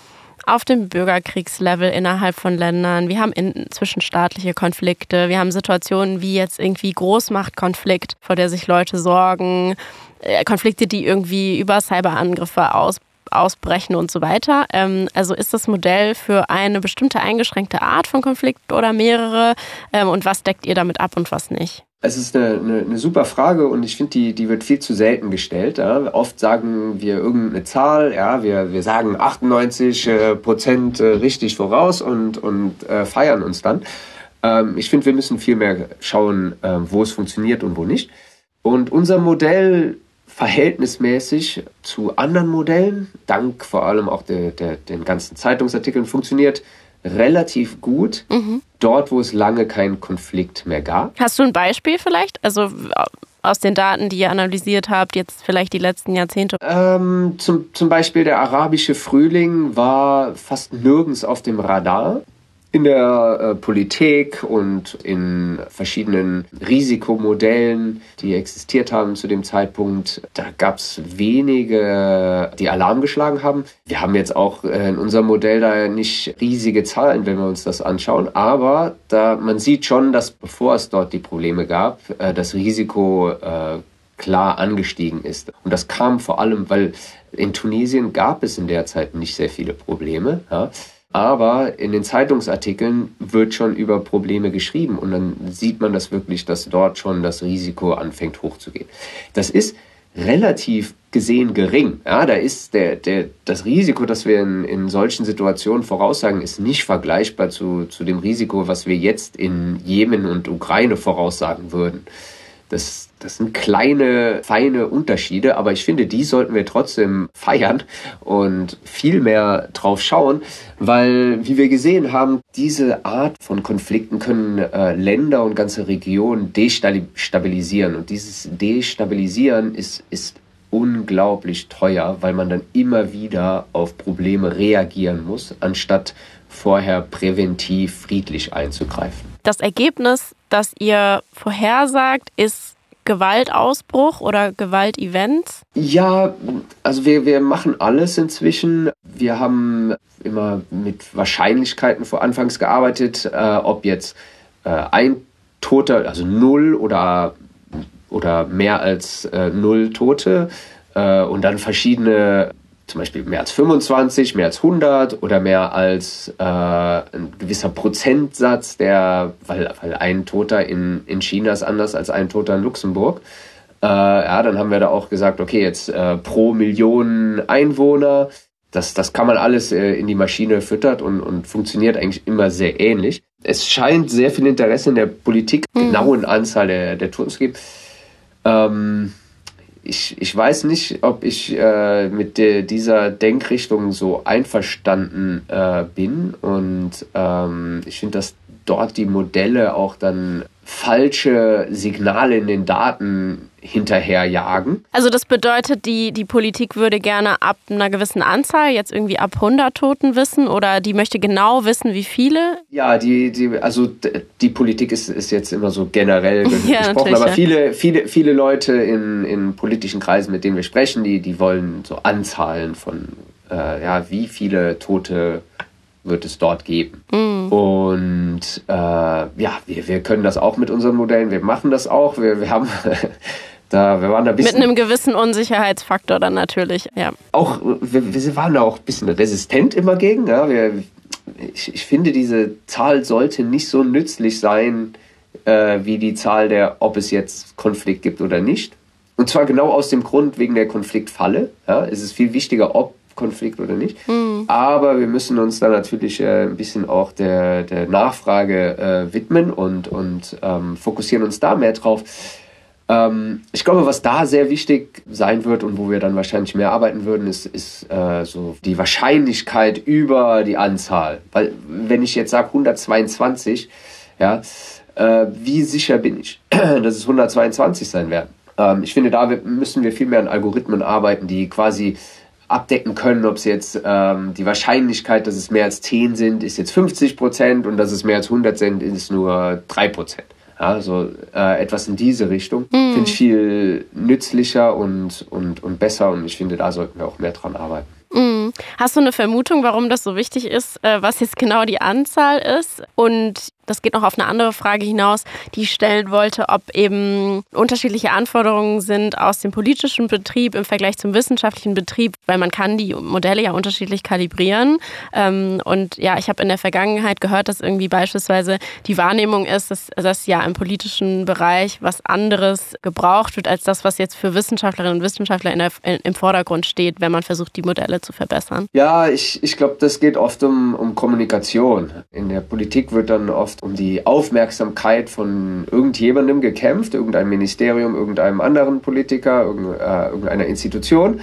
Speaker 3: auf dem Bürgerkriegslevel innerhalb von Ländern. Wir haben zwischenstaatliche Konflikte. Wir haben Situationen wie jetzt irgendwie Großmachtkonflikt, vor der sich Leute sorgen. Äh, Konflikte, die irgendwie über Cyberangriffe aus, ausbrechen und so weiter. Ähm, also ist das Modell für eine bestimmte eingeschränkte Art von Konflikt oder mehrere? Ähm, und was deckt ihr damit ab und was nicht?
Speaker 2: Es ist eine, eine, eine super Frage und ich finde, die, die wird viel zu selten gestellt. Ja. Oft sagen wir irgendeine Zahl, ja, wir, wir sagen 98 äh, Prozent äh, richtig voraus und, und äh, feiern uns dann. Ähm, ich finde, wir müssen viel mehr schauen, äh, wo es funktioniert und wo nicht. Und unser Modell verhältnismäßig zu anderen Modellen, dank vor allem auch der, der, den ganzen Zeitungsartikeln, funktioniert relativ gut mhm. dort, wo es lange keinen Konflikt mehr gab.
Speaker 3: Hast du ein Beispiel vielleicht? Also aus den Daten, die ihr analysiert habt, jetzt vielleicht die letzten Jahrzehnte?
Speaker 2: Ähm, zum, zum Beispiel der arabische Frühling war fast nirgends auf dem Radar in der äh, Politik und in verschiedenen Risikomodellen, die existiert haben zu dem Zeitpunkt, da gab es wenige, die Alarm geschlagen haben. Wir haben jetzt auch äh, in unserem Modell da nicht riesige Zahlen, wenn wir uns das anschauen, aber da man sieht schon, dass bevor es dort die Probleme gab, äh, das Risiko äh, klar angestiegen ist. Und das kam vor allem, weil in Tunesien gab es in der Zeit nicht sehr viele Probleme. Ja. Aber in den Zeitungsartikeln wird schon über Probleme geschrieben und dann sieht man das wirklich, dass dort schon das Risiko anfängt hochzugehen. Das ist relativ gesehen gering. Ja, da ist der, der, das Risiko, das wir in, in solchen Situationen voraussagen, ist nicht vergleichbar zu, zu dem Risiko, was wir jetzt in Jemen und Ukraine voraussagen würden. Das, das sind kleine, feine Unterschiede, aber ich finde, die sollten wir trotzdem feiern und viel mehr drauf schauen, weil, wie wir gesehen haben, diese Art von Konflikten können äh, Länder und ganze Regionen destabilisieren. Und dieses Destabilisieren ist, ist unglaublich teuer, weil man dann immer wieder auf Probleme reagieren muss, anstatt vorher präventiv friedlich einzugreifen.
Speaker 3: Das Ergebnis das ihr vorhersagt, ist Gewaltausbruch oder Gewaltevents?
Speaker 2: Ja, also wir, wir machen alles inzwischen. Wir haben immer mit Wahrscheinlichkeiten vor Anfangs gearbeitet, äh, ob jetzt äh, ein Toter, also null oder, oder mehr als äh, null Tote äh, und dann verschiedene zum Beispiel mehr als 25, mehr als 100 oder mehr als äh, ein gewisser Prozentsatz, der, weil, weil ein Toter in, in China ist anders als ein Toter in Luxemburg. Äh, ja, dann haben wir da auch gesagt, okay, jetzt äh, pro Million Einwohner, das, das kann man alles äh, in die Maschine füttert und, und funktioniert eigentlich immer sehr ähnlich. Es scheint sehr viel Interesse in der Politik, mhm. genauen Anzahl der, der Toten zu geben. Ähm, ich, ich weiß nicht, ob ich äh, mit de, dieser Denkrichtung so einverstanden äh, bin. Und ähm, ich finde, dass dort die Modelle auch dann falsche Signale in den Daten hinterherjagen.
Speaker 3: Also das bedeutet, die, die Politik würde gerne ab einer gewissen Anzahl, jetzt irgendwie ab 100 Toten wissen oder die möchte genau wissen, wie viele?
Speaker 2: Ja, die, die, also die Politik ist, ist jetzt immer so generell ja, gesprochen, aber viele, viele, viele Leute in, in politischen Kreisen, mit denen wir sprechen, die, die wollen so Anzahlen von, äh, ja, wie viele Tote wird es dort geben. Mhm. Und äh, ja, wir, wir können das auch mit unseren Modellen, wir machen das auch. Wir, wir haben da, wir waren da ein
Speaker 3: bisschen. Mit einem gewissen Unsicherheitsfaktor dann natürlich, ja.
Speaker 2: Auch, wir, wir waren da auch ein bisschen resistent immer gegen. Ja. Wir, ich, ich finde, diese Zahl sollte nicht so nützlich sein, äh, wie die Zahl der, ob es jetzt Konflikt gibt oder nicht. Und zwar genau aus dem Grund wegen der Konfliktfalle. Ja. Es ist viel wichtiger, ob Konflikt oder nicht. Mhm. Aber wir müssen uns dann natürlich äh, ein bisschen auch der, der Nachfrage äh, widmen und, und ähm, fokussieren uns da mehr drauf. Ähm, ich glaube, was da sehr wichtig sein wird und wo wir dann wahrscheinlich mehr arbeiten würden, ist, ist äh, so die Wahrscheinlichkeit über die Anzahl. Weil wenn ich jetzt sage 122, ja, äh, wie sicher bin ich, dass es 122 sein werden? Ähm, ich finde, da müssen wir viel mehr an Algorithmen arbeiten, die quasi abdecken können, ob es jetzt ähm, die Wahrscheinlichkeit, dass es mehr als 10 sind, ist jetzt 50 Prozent und dass es mehr als 100 sind, ist nur 3 Prozent. Ja, so äh, etwas in diese Richtung mhm. finde ich viel nützlicher und, und, und besser und ich finde, da sollten wir auch mehr dran arbeiten.
Speaker 3: Mhm. Hast du eine Vermutung, warum das so wichtig ist, äh, was jetzt genau die Anzahl ist? Und das geht noch auf eine andere Frage hinaus, die ich stellen wollte, ob eben unterschiedliche Anforderungen sind aus dem politischen Betrieb im Vergleich zum wissenschaftlichen Betrieb, weil man kann die Modelle ja unterschiedlich kalibrieren. Ähm, und ja, ich habe in der Vergangenheit gehört, dass irgendwie beispielsweise die Wahrnehmung ist, dass, dass ja im politischen Bereich was anderes gebraucht wird, als das, was jetzt für Wissenschaftlerinnen und Wissenschaftler der, im Vordergrund steht, wenn man versucht, die Modelle zu verbessern.
Speaker 2: Ja, ich, ich glaube, das geht oft um, um Kommunikation. In der Politik wird dann oft um die Aufmerksamkeit von irgendjemandem gekämpft, irgendein Ministerium, irgendeinem anderen Politiker, äh, irgendeiner Institution.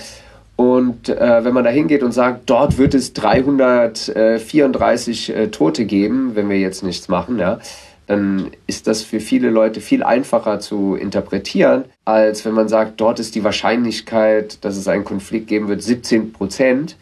Speaker 2: Und äh, wenn man da hingeht und sagt, dort wird es 334 äh, Tote geben, wenn wir jetzt nichts machen, ja, dann ist das für viele Leute viel einfacher zu interpretieren, als wenn man sagt, dort ist die Wahrscheinlichkeit, dass es einen Konflikt geben wird, 17 Prozent.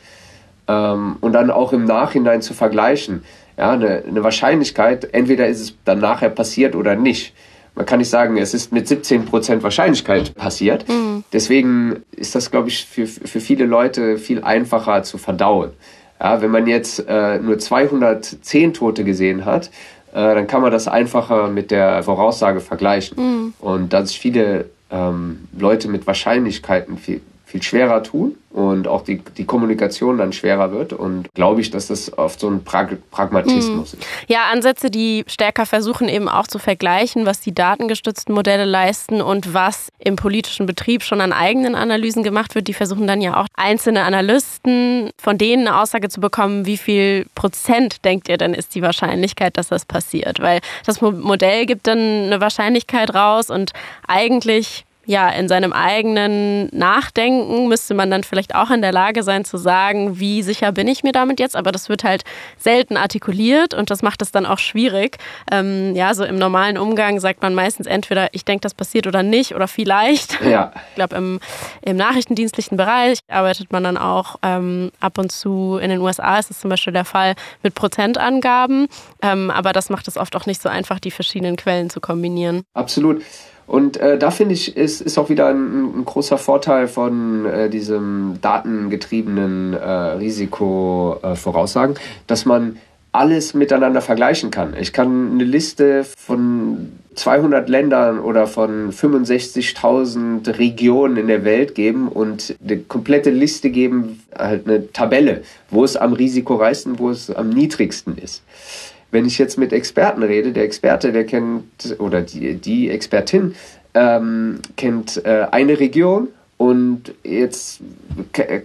Speaker 2: Ähm, und dann auch im Nachhinein zu vergleichen ja, eine, eine Wahrscheinlichkeit, entweder ist es dann nachher passiert oder nicht. Man kann nicht sagen, es ist mit 17% Wahrscheinlichkeit passiert. Mhm. Deswegen ist das, glaube ich, für, für viele Leute viel einfacher zu verdauen. Ja, wenn man jetzt äh, nur 210 Tote gesehen hat, äh, dann kann man das einfacher mit der Voraussage vergleichen. Mhm. Und dass viele ähm, Leute mit Wahrscheinlichkeiten viel, viel schwerer tun und auch die, die Kommunikation dann schwerer wird. Und glaube ich, dass das oft so ein Prag Pragmatismus mhm. ist.
Speaker 3: Ja, Ansätze, die stärker versuchen eben auch zu vergleichen, was die datengestützten Modelle leisten und was im politischen Betrieb schon an eigenen Analysen gemacht wird. Die versuchen dann ja auch einzelne Analysten von denen eine Aussage zu bekommen, wie viel Prozent denkt ihr denn ist die Wahrscheinlichkeit, dass das passiert? Weil das Modell gibt dann eine Wahrscheinlichkeit raus und eigentlich ja, in seinem eigenen Nachdenken müsste man dann vielleicht auch in der Lage sein zu sagen, wie sicher bin ich mir damit jetzt, aber das wird halt selten artikuliert und das macht es dann auch schwierig. Ähm, ja, so im normalen Umgang sagt man meistens entweder, ich denke, das passiert oder nicht oder vielleicht.
Speaker 2: Ja.
Speaker 3: Ich glaube, im, im nachrichtendienstlichen Bereich arbeitet man dann auch ähm, ab und zu, in den USA ist es zum Beispiel der Fall, mit Prozentangaben, ähm, aber das macht es oft auch nicht so einfach, die verschiedenen Quellen zu kombinieren.
Speaker 2: Absolut. Und äh, da finde ich, ist, ist auch wieder ein, ein großer Vorteil von äh, diesem datengetriebenen äh, Risikovoraussagen, dass man alles miteinander vergleichen kann. Ich kann eine Liste von 200 Ländern oder von 65.000 Regionen in der Welt geben und eine komplette Liste geben, halt eine Tabelle, wo es am risikoreichsten, wo es am niedrigsten ist. Wenn ich jetzt mit Experten rede, der Experte, der kennt, oder die, die Expertin ähm, kennt äh, eine Region und jetzt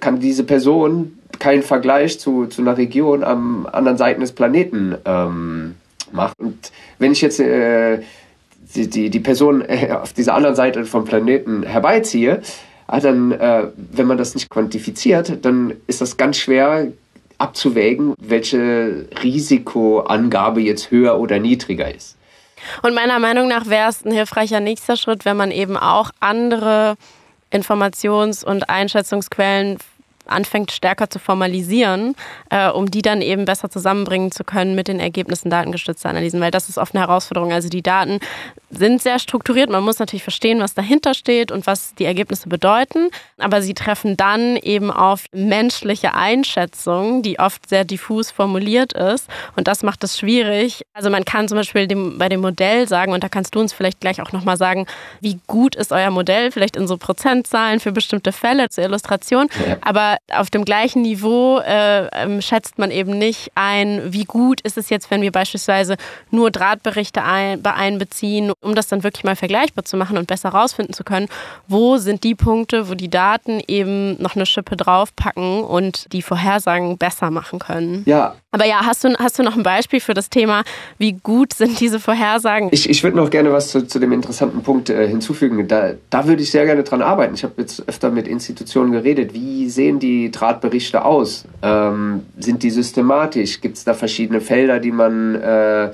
Speaker 2: kann diese Person keinen Vergleich zu, zu einer Region am anderen Seiten des Planeten ähm, machen. Und wenn ich jetzt äh, die, die, die Person äh, auf dieser anderen Seite vom Planeten herbeiziehe, ah, dann, äh, wenn man das nicht quantifiziert, dann ist das ganz schwer, abzuwägen, welche Risikoangabe jetzt höher oder niedriger ist.
Speaker 3: Und meiner Meinung nach wäre es ein hilfreicher nächster Schritt, wenn man eben auch andere Informations- und Einschätzungsquellen anfängt stärker zu formalisieren, äh, um die dann eben besser zusammenbringen zu können mit den Ergebnissen datengestützter Analysen, weil das ist oft eine Herausforderung. Also die Daten sind sehr strukturiert. Man muss natürlich verstehen, was dahinter steht und was die Ergebnisse bedeuten. Aber sie treffen dann eben auf menschliche Einschätzungen, die oft sehr diffus formuliert ist. Und das macht es schwierig. Also man kann zum Beispiel dem, bei dem Modell sagen, und da kannst du uns vielleicht gleich auch nochmal sagen, wie gut ist euer Modell, vielleicht in so Prozentzahlen für bestimmte Fälle zur Illustration. Ja. Aber auf dem gleichen Niveau äh, ähm, schätzt man eben nicht ein, wie gut ist es jetzt, wenn wir beispielsweise nur Drahtberichte ein, einbeziehen um das dann wirklich mal vergleichbar zu machen und besser rausfinden zu können, wo sind die Punkte, wo die Daten eben noch eine Schippe draufpacken und die Vorhersagen besser machen können.
Speaker 2: Ja.
Speaker 3: Aber ja, hast du, hast du noch ein Beispiel für das Thema, wie gut sind diese Vorhersagen?
Speaker 2: Ich, ich würde noch gerne was zu, zu dem interessanten Punkt äh, hinzufügen. Da, da würde ich sehr gerne dran arbeiten. Ich habe jetzt öfter mit Institutionen geredet. Wie sehen die Drahtberichte aus? Ähm, sind die systematisch? Gibt es da verschiedene Felder, die man äh,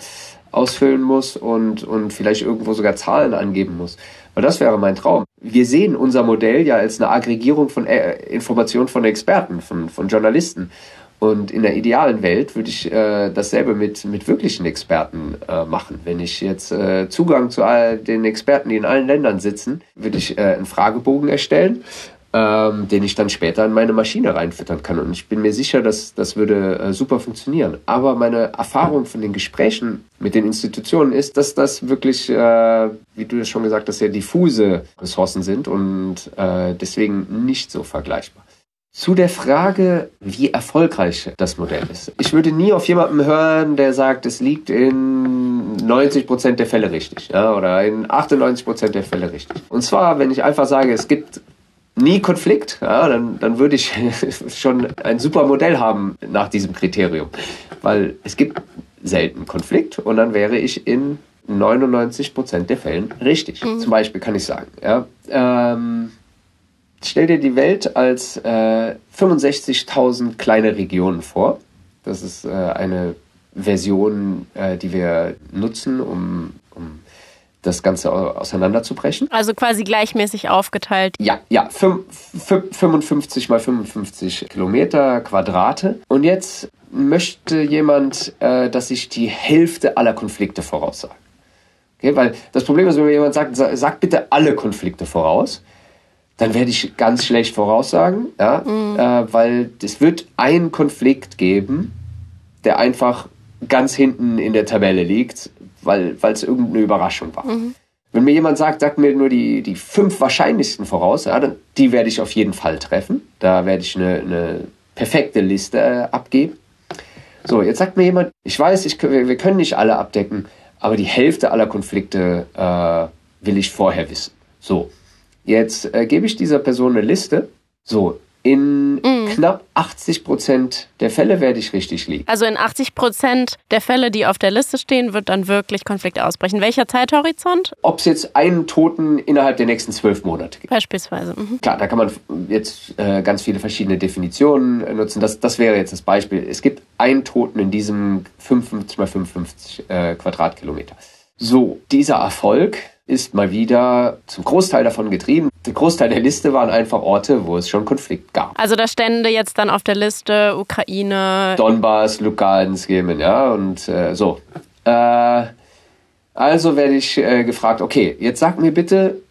Speaker 2: ausfüllen muss und, und vielleicht irgendwo sogar Zahlen angeben muss. Weil das wäre mein Traum. Wir sehen unser Modell ja als eine Aggregierung von äh, Informationen von Experten, von, von Journalisten. Und in der idealen Welt würde ich äh, dasselbe mit, mit wirklichen Experten äh, machen. Wenn ich jetzt äh, Zugang zu all den Experten, die in allen Ländern sitzen, würde ich äh, einen Fragebogen erstellen ähm, den ich dann später in meine Maschine reinfüttern kann. Und ich bin mir sicher, dass das würde äh, super funktionieren. Aber meine Erfahrung von den Gesprächen mit den Institutionen ist, dass das wirklich, äh, wie du das schon gesagt hast, sehr diffuse Ressourcen sind und äh, deswegen nicht so vergleichbar. Zu der Frage, wie erfolgreich das Modell ist. Ich würde nie auf jemanden hören, der sagt, es liegt in 90 Prozent der Fälle richtig, ja, oder in 98 Prozent der Fälle richtig. Und zwar, wenn ich einfach sage, es gibt nie Konflikt, ja, dann, dann würde ich schon ein super Modell haben nach diesem Kriterium. Weil es gibt selten Konflikt und dann wäre ich in 99 Prozent der Fällen richtig. Mhm. Zum Beispiel kann ich sagen, ja, ähm, stell dir die Welt als äh, 65.000 kleine Regionen vor. Das ist äh, eine Version, äh, die wir nutzen, um, um das Ganze auseinanderzubrechen.
Speaker 3: Also quasi gleichmäßig aufgeteilt.
Speaker 2: Ja, ja, 55 mal 55 Kilometer Quadrate. Und jetzt möchte jemand, äh, dass ich die Hälfte aller Konflikte voraussage. Okay, weil das Problem ist, wenn mir jemand sagt, sag bitte alle Konflikte voraus, dann werde ich ganz schlecht voraussagen, ja, mhm. äh, weil es wird einen Konflikt geben, der einfach ganz hinten in der Tabelle liegt, weil es irgendeine Überraschung war. Mhm. Wenn mir jemand sagt, sagt mir nur die, die fünf wahrscheinlichsten voraus, ja, dann, die werde ich auf jeden Fall treffen. Da werde ich eine, eine perfekte Liste äh, abgeben. So, jetzt sagt mir jemand, ich weiß, ich, wir können nicht alle abdecken, aber die Hälfte aller Konflikte äh, will ich vorher wissen. So, jetzt äh, gebe ich dieser Person eine Liste. So, in mhm. knapp 80 Prozent der Fälle werde ich richtig liegen.
Speaker 3: Also in 80 Prozent der Fälle, die auf der Liste stehen, wird dann wirklich Konflikt ausbrechen. Welcher Zeithorizont?
Speaker 2: Ob es jetzt einen Toten innerhalb der nächsten zwölf Monate gibt.
Speaker 3: Beispielsweise. Mhm.
Speaker 2: Klar, da kann man jetzt äh, ganz viele verschiedene Definitionen äh, nutzen. Das, das wäre jetzt das Beispiel. Es gibt einen Toten in diesem 55 mal 55 äh, Quadratkilometer. So, dieser Erfolg ist mal wieder zum Großteil davon getrieben. Der Großteil der Liste waren einfach Orte, wo es schon Konflikt gab.
Speaker 3: Also da stände jetzt dann auf der Liste Ukraine,
Speaker 2: Donbass, Lugansk, Jemen, ja, und äh, so. Äh, also werde ich äh, gefragt, okay, jetzt sag mir bitte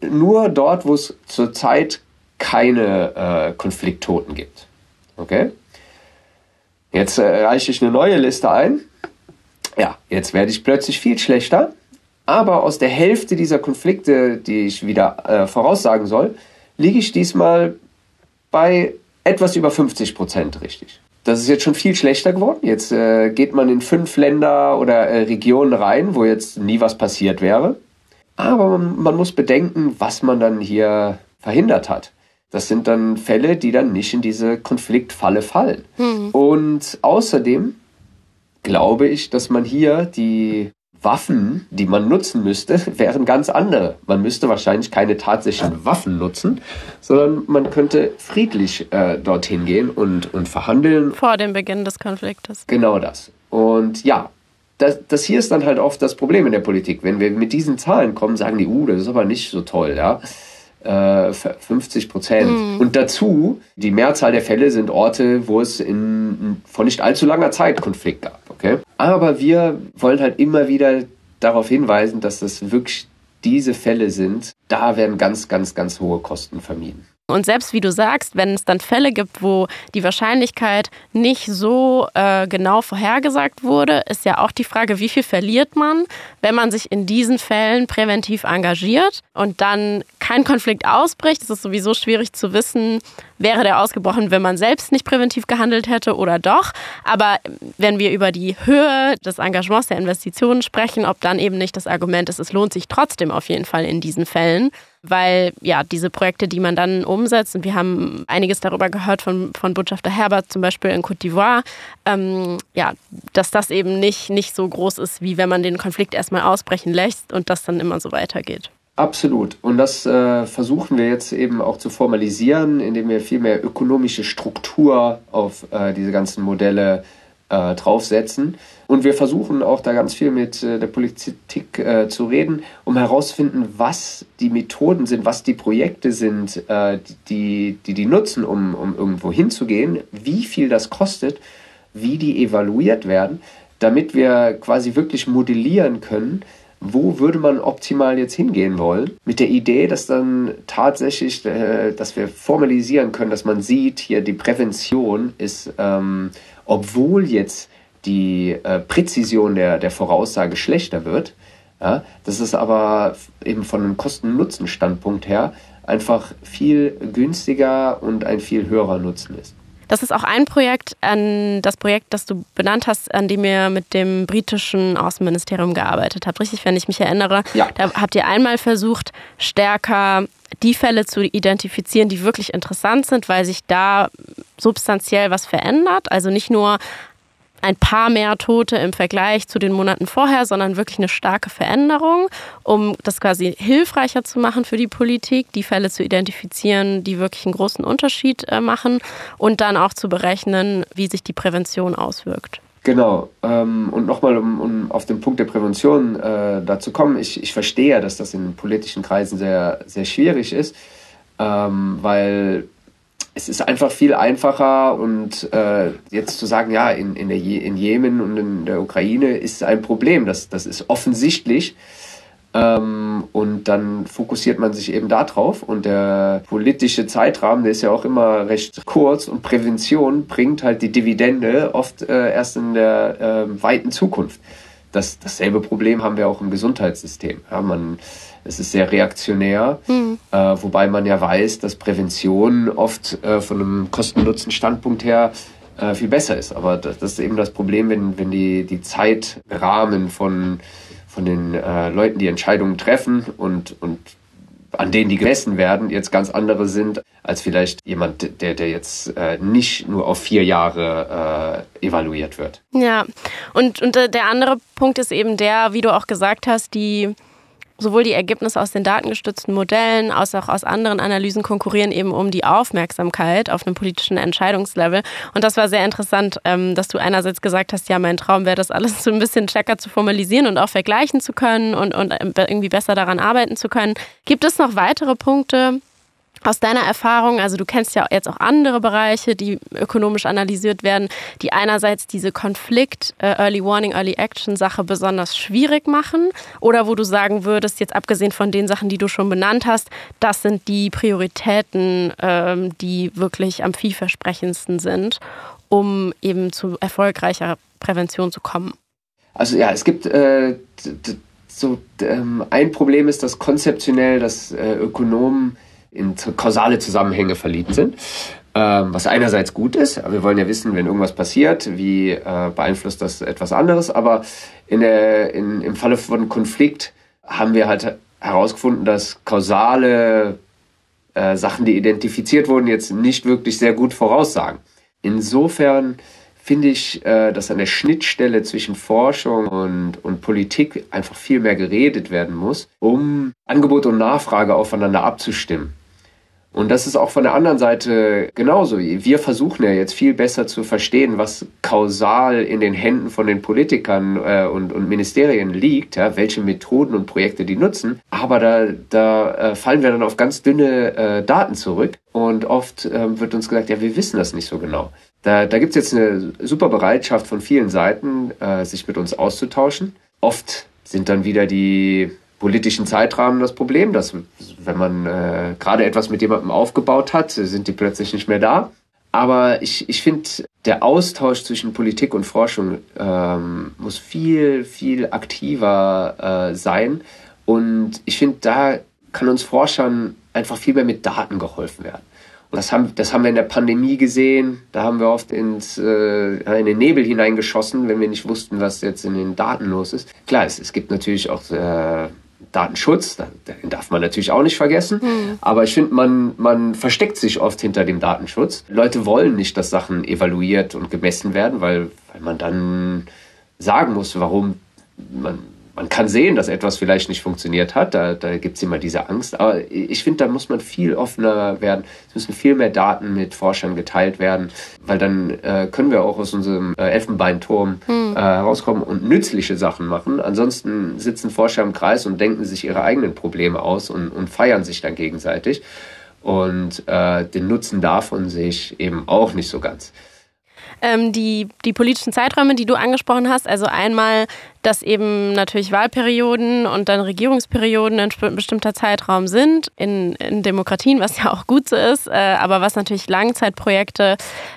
Speaker 2: nur dort, wo es zurzeit keine äh, Konflikttoten gibt. Okay? Jetzt äh, reiche ich eine neue Liste ein. Ja, jetzt werde ich plötzlich viel schlechter aber aus der Hälfte dieser Konflikte, die ich wieder äh, voraussagen soll, liege ich diesmal bei etwas über 50 Prozent richtig. Das ist jetzt schon viel schlechter geworden. Jetzt äh, geht man in fünf Länder oder äh, Regionen rein, wo jetzt nie was passiert wäre. Aber man, man muss bedenken, was man dann hier verhindert hat. Das sind dann Fälle, die dann nicht in diese Konfliktfalle fallen. Mhm. Und außerdem glaube ich, dass man hier die Waffen, die man nutzen müsste, wären ganz andere. Man müsste wahrscheinlich keine tatsächlichen Waffen nutzen, sondern man könnte friedlich äh, dorthin gehen und, und verhandeln.
Speaker 3: Vor dem Beginn des Konfliktes.
Speaker 2: Genau das. Und ja, das, das hier ist dann halt oft das Problem in der Politik. Wenn wir mit diesen Zahlen kommen, sagen die, uh, das ist aber nicht so toll, ja. 50 äh, Prozent. Mhm. Und dazu, die Mehrzahl der Fälle sind Orte, wo es in, vor nicht allzu langer Zeit Konflikt gab. Okay? Aber wir wollen halt immer wieder darauf hinweisen, dass das wirklich diese Fälle sind. Da werden ganz, ganz, ganz hohe Kosten vermieden.
Speaker 3: Und selbst wie du sagst, wenn es dann Fälle gibt, wo die Wahrscheinlichkeit nicht so äh, genau vorhergesagt wurde, ist ja auch die Frage, wie viel verliert man, wenn man sich in diesen Fällen präventiv engagiert und dann kein Konflikt ausbricht. Es ist sowieso schwierig zu wissen, wäre der ausgebrochen, wenn man selbst nicht präventiv gehandelt hätte oder doch. Aber wenn wir über die Höhe des Engagements der Investitionen sprechen, ob dann eben nicht das Argument ist, es lohnt sich trotzdem auf jeden Fall in diesen Fällen weil ja diese Projekte, die man dann umsetzt, und wir haben einiges darüber gehört von, von Botschafter Herbert, zum Beispiel in Côte d'Ivoire, ähm, ja, dass das eben nicht, nicht so groß ist, wie wenn man den Konflikt erstmal ausbrechen lässt und das dann immer so weitergeht.
Speaker 2: Absolut. Und das äh, versuchen wir jetzt eben auch zu formalisieren, indem wir viel mehr ökonomische Struktur auf äh, diese ganzen Modelle äh, draufsetzen. Und wir versuchen auch da ganz viel mit äh, der Politik äh, zu reden, um herauszufinden, was die Methoden sind, was die Projekte sind, äh, die, die die nutzen, um, um irgendwo hinzugehen, wie viel das kostet, wie die evaluiert werden, damit wir quasi wirklich modellieren können, wo würde man optimal jetzt hingehen wollen, mit der Idee, dass dann tatsächlich, äh, dass wir formalisieren können, dass man sieht, hier die Prävention ist, ähm, obwohl jetzt die äh, Präzision der, der Voraussage schlechter wird. Ja, das ist aber eben von einem Kosten-Nutzen-Standpunkt her einfach viel günstiger und ein viel höherer Nutzen ist.
Speaker 3: Das ist auch ein Projekt, an das Projekt, das du benannt hast, an dem ihr mit dem britischen Außenministerium gearbeitet habt. Richtig, wenn ich mich erinnere. Ja. Da habt ihr einmal versucht, stärker die Fälle zu identifizieren, die wirklich interessant sind, weil sich da substanziell was verändert. Also nicht nur ein paar mehr Tote im Vergleich zu den Monaten vorher, sondern wirklich eine starke Veränderung, um das quasi hilfreicher zu machen für die Politik, die Fälle zu identifizieren, die wirklich einen großen Unterschied äh, machen und dann auch zu berechnen, wie sich die Prävention auswirkt.
Speaker 2: Genau. Ähm, und nochmal, um, auf den Punkt der Prävention äh, da zu kommen, ich, ich verstehe, dass das in politischen Kreisen sehr, sehr schwierig ist, ähm, weil es ist einfach viel einfacher und äh, jetzt zu sagen, ja, in, in, der Je in Jemen und in der Ukraine ist ein Problem, das, das ist offensichtlich. Ähm, und dann fokussiert man sich eben darauf und der politische Zeitrahmen, der ist ja auch immer recht kurz und Prävention bringt halt die Dividende oft äh, erst in der äh, weiten Zukunft. Das, dasselbe Problem haben wir auch im Gesundheitssystem. Ja, man es ist sehr reaktionär, mhm. äh, wobei man ja weiß, dass Prävention oft äh, von einem Kosten-Nutzen-Standpunkt her äh, viel besser ist. Aber das, das, ist eben das Problem, wenn, wenn die, die Zeitrahmen von, von den äh, Leuten, die Entscheidungen treffen und, und an denen die gemessen werden, jetzt ganz andere sind, als vielleicht jemand, der, der jetzt äh, nicht nur auf vier Jahre äh, evaluiert wird.
Speaker 3: Ja, und, und äh, der andere Punkt ist eben der, wie du auch gesagt hast, die sowohl die Ergebnisse aus den datengestützten Modellen als auch aus anderen Analysen konkurrieren eben um die Aufmerksamkeit auf einem politischen Entscheidungslevel. Und das war sehr interessant, ähm, dass du einerseits gesagt hast, ja, mein Traum wäre das alles so ein bisschen stärker zu formalisieren und auch vergleichen zu können und, und äh, irgendwie besser daran arbeiten zu können. Gibt es noch weitere Punkte, aus deiner Erfahrung, also du kennst ja jetzt auch andere Bereiche, die ökonomisch analysiert werden, die einerseits diese Konflikt, äh, Early Warning, Early Action Sache besonders schwierig machen oder wo du sagen würdest, jetzt abgesehen von den Sachen, die du schon benannt hast, das sind die Prioritäten, ähm, die wirklich am vielversprechendsten sind, um eben zu erfolgreicher Prävention zu kommen?
Speaker 2: Also ja, es gibt äh, so ähm, ein Problem ist, dass konzeptionell, dass äh, Ökonomen in kausale Zusammenhänge verliebt sind. Ähm, was einerseits gut ist, wir wollen ja wissen, wenn irgendwas passiert, wie äh, beeinflusst das etwas anderes, aber in der, in, im Falle von Konflikt haben wir halt herausgefunden, dass kausale äh, Sachen, die identifiziert wurden, jetzt nicht wirklich sehr gut voraussagen. Insofern finde ich, äh, dass an der Schnittstelle zwischen Forschung und, und Politik einfach viel mehr geredet werden muss, um Angebot und Nachfrage aufeinander abzustimmen. Und das ist auch von der anderen Seite genauso. Wir versuchen ja jetzt viel besser zu verstehen, was kausal in den Händen von den Politikern äh, und, und Ministerien liegt, ja, welche Methoden und Projekte die nutzen. Aber da, da äh, fallen wir dann auf ganz dünne äh, Daten zurück. Und oft äh, wird uns gesagt, ja, wir wissen das nicht so genau. Da, da gibt es jetzt eine super Bereitschaft von vielen Seiten, äh, sich mit uns auszutauschen. Oft sind dann wieder die politischen Zeitrahmen das Problem, dass wenn man äh, gerade etwas mit jemandem aufgebaut hat, sind die plötzlich nicht mehr da. Aber ich, ich finde, der Austausch zwischen Politik und Forschung ähm, muss viel, viel aktiver äh, sein. Und ich finde, da kann uns Forschern einfach viel mehr mit Daten geholfen werden. Und das haben, das haben wir in der Pandemie gesehen. Da haben wir oft ins, äh, in den Nebel hineingeschossen, wenn wir nicht wussten, was jetzt in den Daten los ist. Klar, es, es gibt natürlich auch äh, Datenschutz, den darf man natürlich auch nicht vergessen. Mhm. Aber ich finde, man, man versteckt sich oft hinter dem Datenschutz. Leute wollen nicht, dass Sachen evaluiert und gemessen werden, weil, weil man dann sagen muss, warum man man kann sehen, dass etwas vielleicht nicht funktioniert hat. Da, da gibt es immer diese Angst. Aber ich finde, da muss man viel offener werden. Es müssen viel mehr Daten mit Forschern geteilt werden, weil dann äh, können wir auch aus unserem äh, Elfenbeinturm hm. äh, herauskommen und nützliche Sachen machen. Ansonsten sitzen Forscher im Kreis und denken sich ihre eigenen Probleme aus und, und feiern sich dann gegenseitig. Und äh, den Nutzen davon sehe ich eben auch nicht so ganz.
Speaker 3: Ähm, die, die politischen Zeiträume, die du angesprochen hast, also einmal dass eben natürlich Wahlperioden und dann Regierungsperioden ein bestimmter Zeitraum sind in, in Demokratien, was ja auch gut so ist, äh, aber was natürlich Langzeitprojekte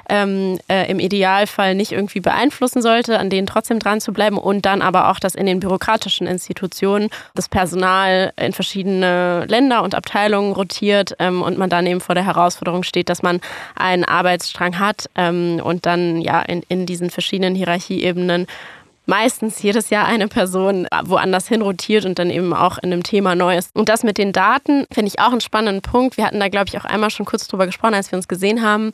Speaker 3: ähm, äh, im Idealfall nicht irgendwie beeinflussen sollte, an denen trotzdem dran zu bleiben und dann aber auch, dass in den bürokratischen Institutionen das Personal in verschiedene Länder und Abteilungen rotiert ähm, und man dann eben vor der Herausforderung steht, dass man einen Arbeitsstrang hat ähm, und dann ja in, in diesen verschiedenen Hierarchieebenen meistens jedes Jahr eine Person woanders hin rotiert und dann eben auch in einem Thema neu ist. Und das mit den Daten finde ich auch einen spannenden Punkt. Wir hatten da, glaube ich, auch einmal schon kurz drüber gesprochen, als wir uns gesehen haben.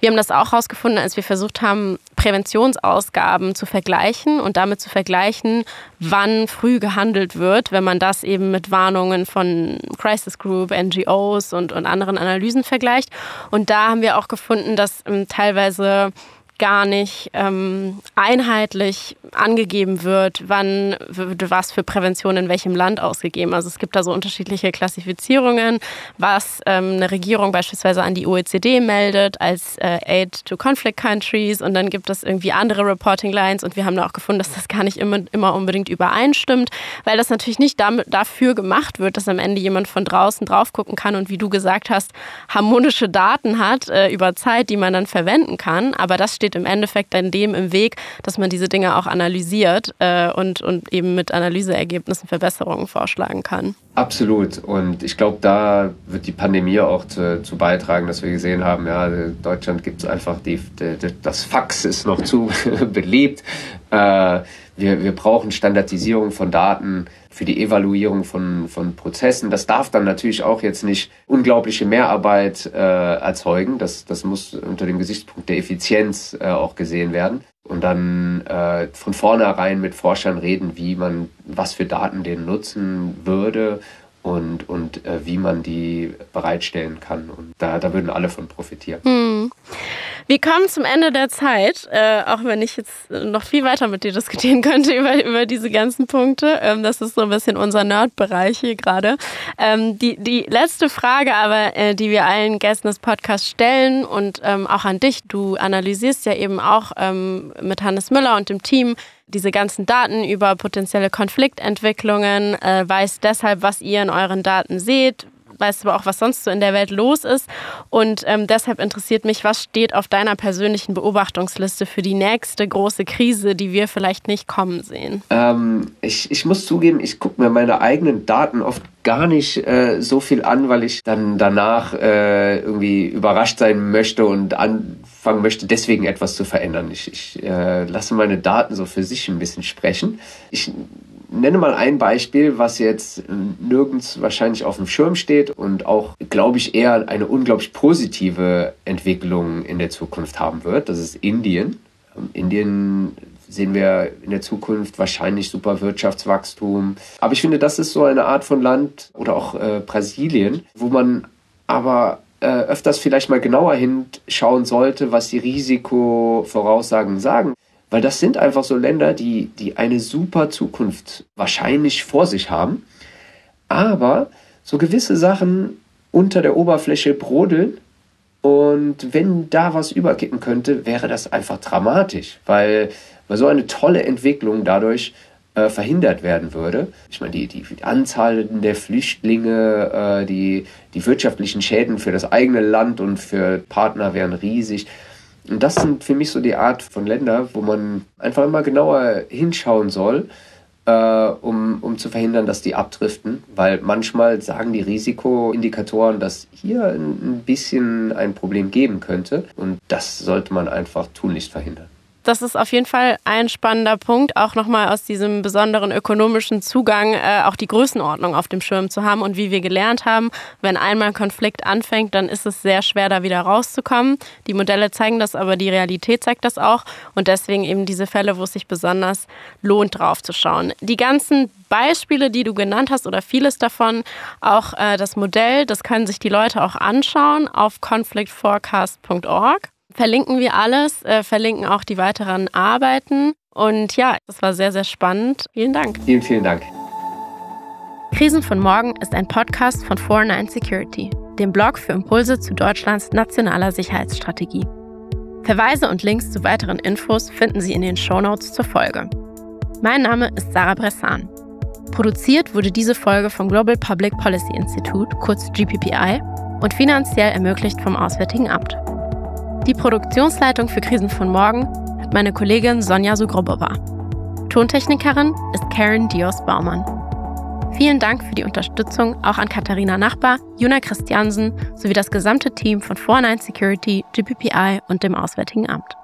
Speaker 3: Wir haben das auch herausgefunden, als wir versucht haben, Präventionsausgaben zu vergleichen und damit zu vergleichen, wann früh gehandelt wird, wenn man das eben mit Warnungen von Crisis Group, NGOs und, und anderen Analysen vergleicht. Und da haben wir auch gefunden, dass ähm, teilweise gar nicht ähm, einheitlich angegeben wird, wann wird was für Prävention in welchem Land ausgegeben. Also es gibt da so unterschiedliche Klassifizierungen, was ähm, eine Regierung beispielsweise an die OECD meldet als äh, Aid to Conflict Countries und dann gibt es irgendwie andere Reporting Lines und wir haben da auch gefunden, dass das gar nicht immer, immer unbedingt übereinstimmt, weil das natürlich nicht damit, dafür gemacht wird, dass am Ende jemand von draußen drauf gucken kann und wie du gesagt hast, harmonische Daten hat äh, über Zeit, die man dann verwenden kann. Aber das steht steht im Endeffekt dann dem im Weg, dass man diese Dinge auch analysiert äh, und, und eben mit Analyseergebnissen Verbesserungen vorschlagen kann.
Speaker 2: Absolut. Und ich glaube, da wird die Pandemie auch zu, zu, beitragen, dass wir gesehen haben, ja, Deutschland gibt es einfach die, die, das Fax ist noch zu beliebt. Äh, wir, wir brauchen Standardisierung von Daten für die Evaluierung von, von Prozessen. Das darf dann natürlich auch jetzt nicht unglaubliche Mehrarbeit äh, erzeugen. Das, das muss unter dem Gesichtspunkt der Effizienz äh, auch gesehen werden. Und dann äh, von vornherein mit Forschern reden, wie man, was für Daten denen nutzen würde und, und äh, wie man die bereitstellen kann. Und da, da würden alle von profitieren.
Speaker 3: Hm. Wir kommen zum Ende der Zeit, äh, auch wenn ich jetzt noch viel weiter mit dir diskutieren könnte über, über diese ganzen Punkte. Ähm, das ist so ein bisschen unser Nerd-Bereich hier gerade. Ähm, die, die letzte Frage aber, äh, die wir allen Gästen des Podcasts stellen und ähm, auch an dich, du analysierst ja eben auch ähm, mit Hannes Müller und dem Team diese ganzen Daten über potenzielle Konfliktentwicklungen, äh, weißt deshalb, was ihr in euren Daten seht, weißt aber auch, was sonst so in der Welt los ist. Und ähm, deshalb interessiert mich, was steht auf deiner persönlichen Beobachtungsliste für die nächste große Krise, die wir vielleicht nicht kommen sehen?
Speaker 2: Ähm, ich, ich muss zugeben, ich gucke mir meine eigenen Daten oft gar nicht äh, so viel an, weil ich dann danach äh, irgendwie überrascht sein möchte und anfangen möchte, deswegen etwas zu verändern. Ich, ich äh, lasse meine Daten so für sich ein bisschen sprechen. Ich nenne mal ein Beispiel, was jetzt nirgends wahrscheinlich auf dem Schirm steht und auch, glaube ich, eher eine unglaublich positive Entwicklung in der Zukunft haben wird. Das ist Indien. Indien sehen wir in der Zukunft wahrscheinlich super Wirtschaftswachstum. Aber ich finde, das ist so eine Art von Land oder auch äh, Brasilien, wo man aber äh, öfters vielleicht mal genauer hinschauen sollte, was die Risikovoraussagen sagen. Weil das sind einfach so Länder, die, die eine super Zukunft wahrscheinlich vor sich haben, aber so gewisse Sachen unter der Oberfläche brodeln. Und wenn da was überkippen könnte, wäre das einfach dramatisch, weil, weil so eine tolle Entwicklung dadurch äh, verhindert werden würde. Ich meine, die, die Anzahl der Flüchtlinge, äh, die, die wirtschaftlichen Schäden für das eigene Land und für Partner wären riesig. Und das sind für mich so die Art von Ländern, wo man einfach immer genauer hinschauen soll, äh, um, um zu verhindern, dass die abdriften. Weil manchmal sagen die Risikoindikatoren, dass hier ein bisschen ein Problem geben könnte. Und das sollte man einfach tunlichst verhindern
Speaker 3: das ist auf jeden Fall ein spannender Punkt, auch nochmal aus diesem besonderen ökonomischen Zugang äh, auch die Größenordnung auf dem Schirm zu haben und wie wir gelernt haben, wenn einmal Konflikt anfängt, dann ist es sehr schwer, da wieder rauszukommen. Die Modelle zeigen das, aber die Realität zeigt das auch und deswegen eben diese Fälle, wo es sich besonders lohnt, drauf zu schauen. Die ganzen Beispiele, die du genannt hast oder vieles davon, auch äh, das Modell, das können sich die Leute auch anschauen auf conflictforecast.org verlinken wir alles, äh, verlinken auch die weiteren Arbeiten. Und ja, das war sehr, sehr spannend. Vielen Dank.
Speaker 2: Vielen, vielen Dank.
Speaker 3: Krisen von morgen ist ein Podcast von 49 Security, dem Blog für Impulse zu Deutschlands nationaler Sicherheitsstrategie. Verweise und Links zu weiteren Infos finden Sie in den Shownotes zur Folge. Mein Name ist Sarah Bressan. Produziert wurde diese Folge vom Global Public Policy Institute, kurz GPPI, und finanziell ermöglicht vom Auswärtigen Amt. Die Produktionsleitung für Krisen von morgen hat meine Kollegin Sonja Sugrobova. Tontechnikerin ist Karen Dios-Baumann. Vielen Dank für die Unterstützung auch an Katharina Nachbar, Juna Christiansen sowie das gesamte Team von 49 Security, GPPI und dem Auswärtigen Amt.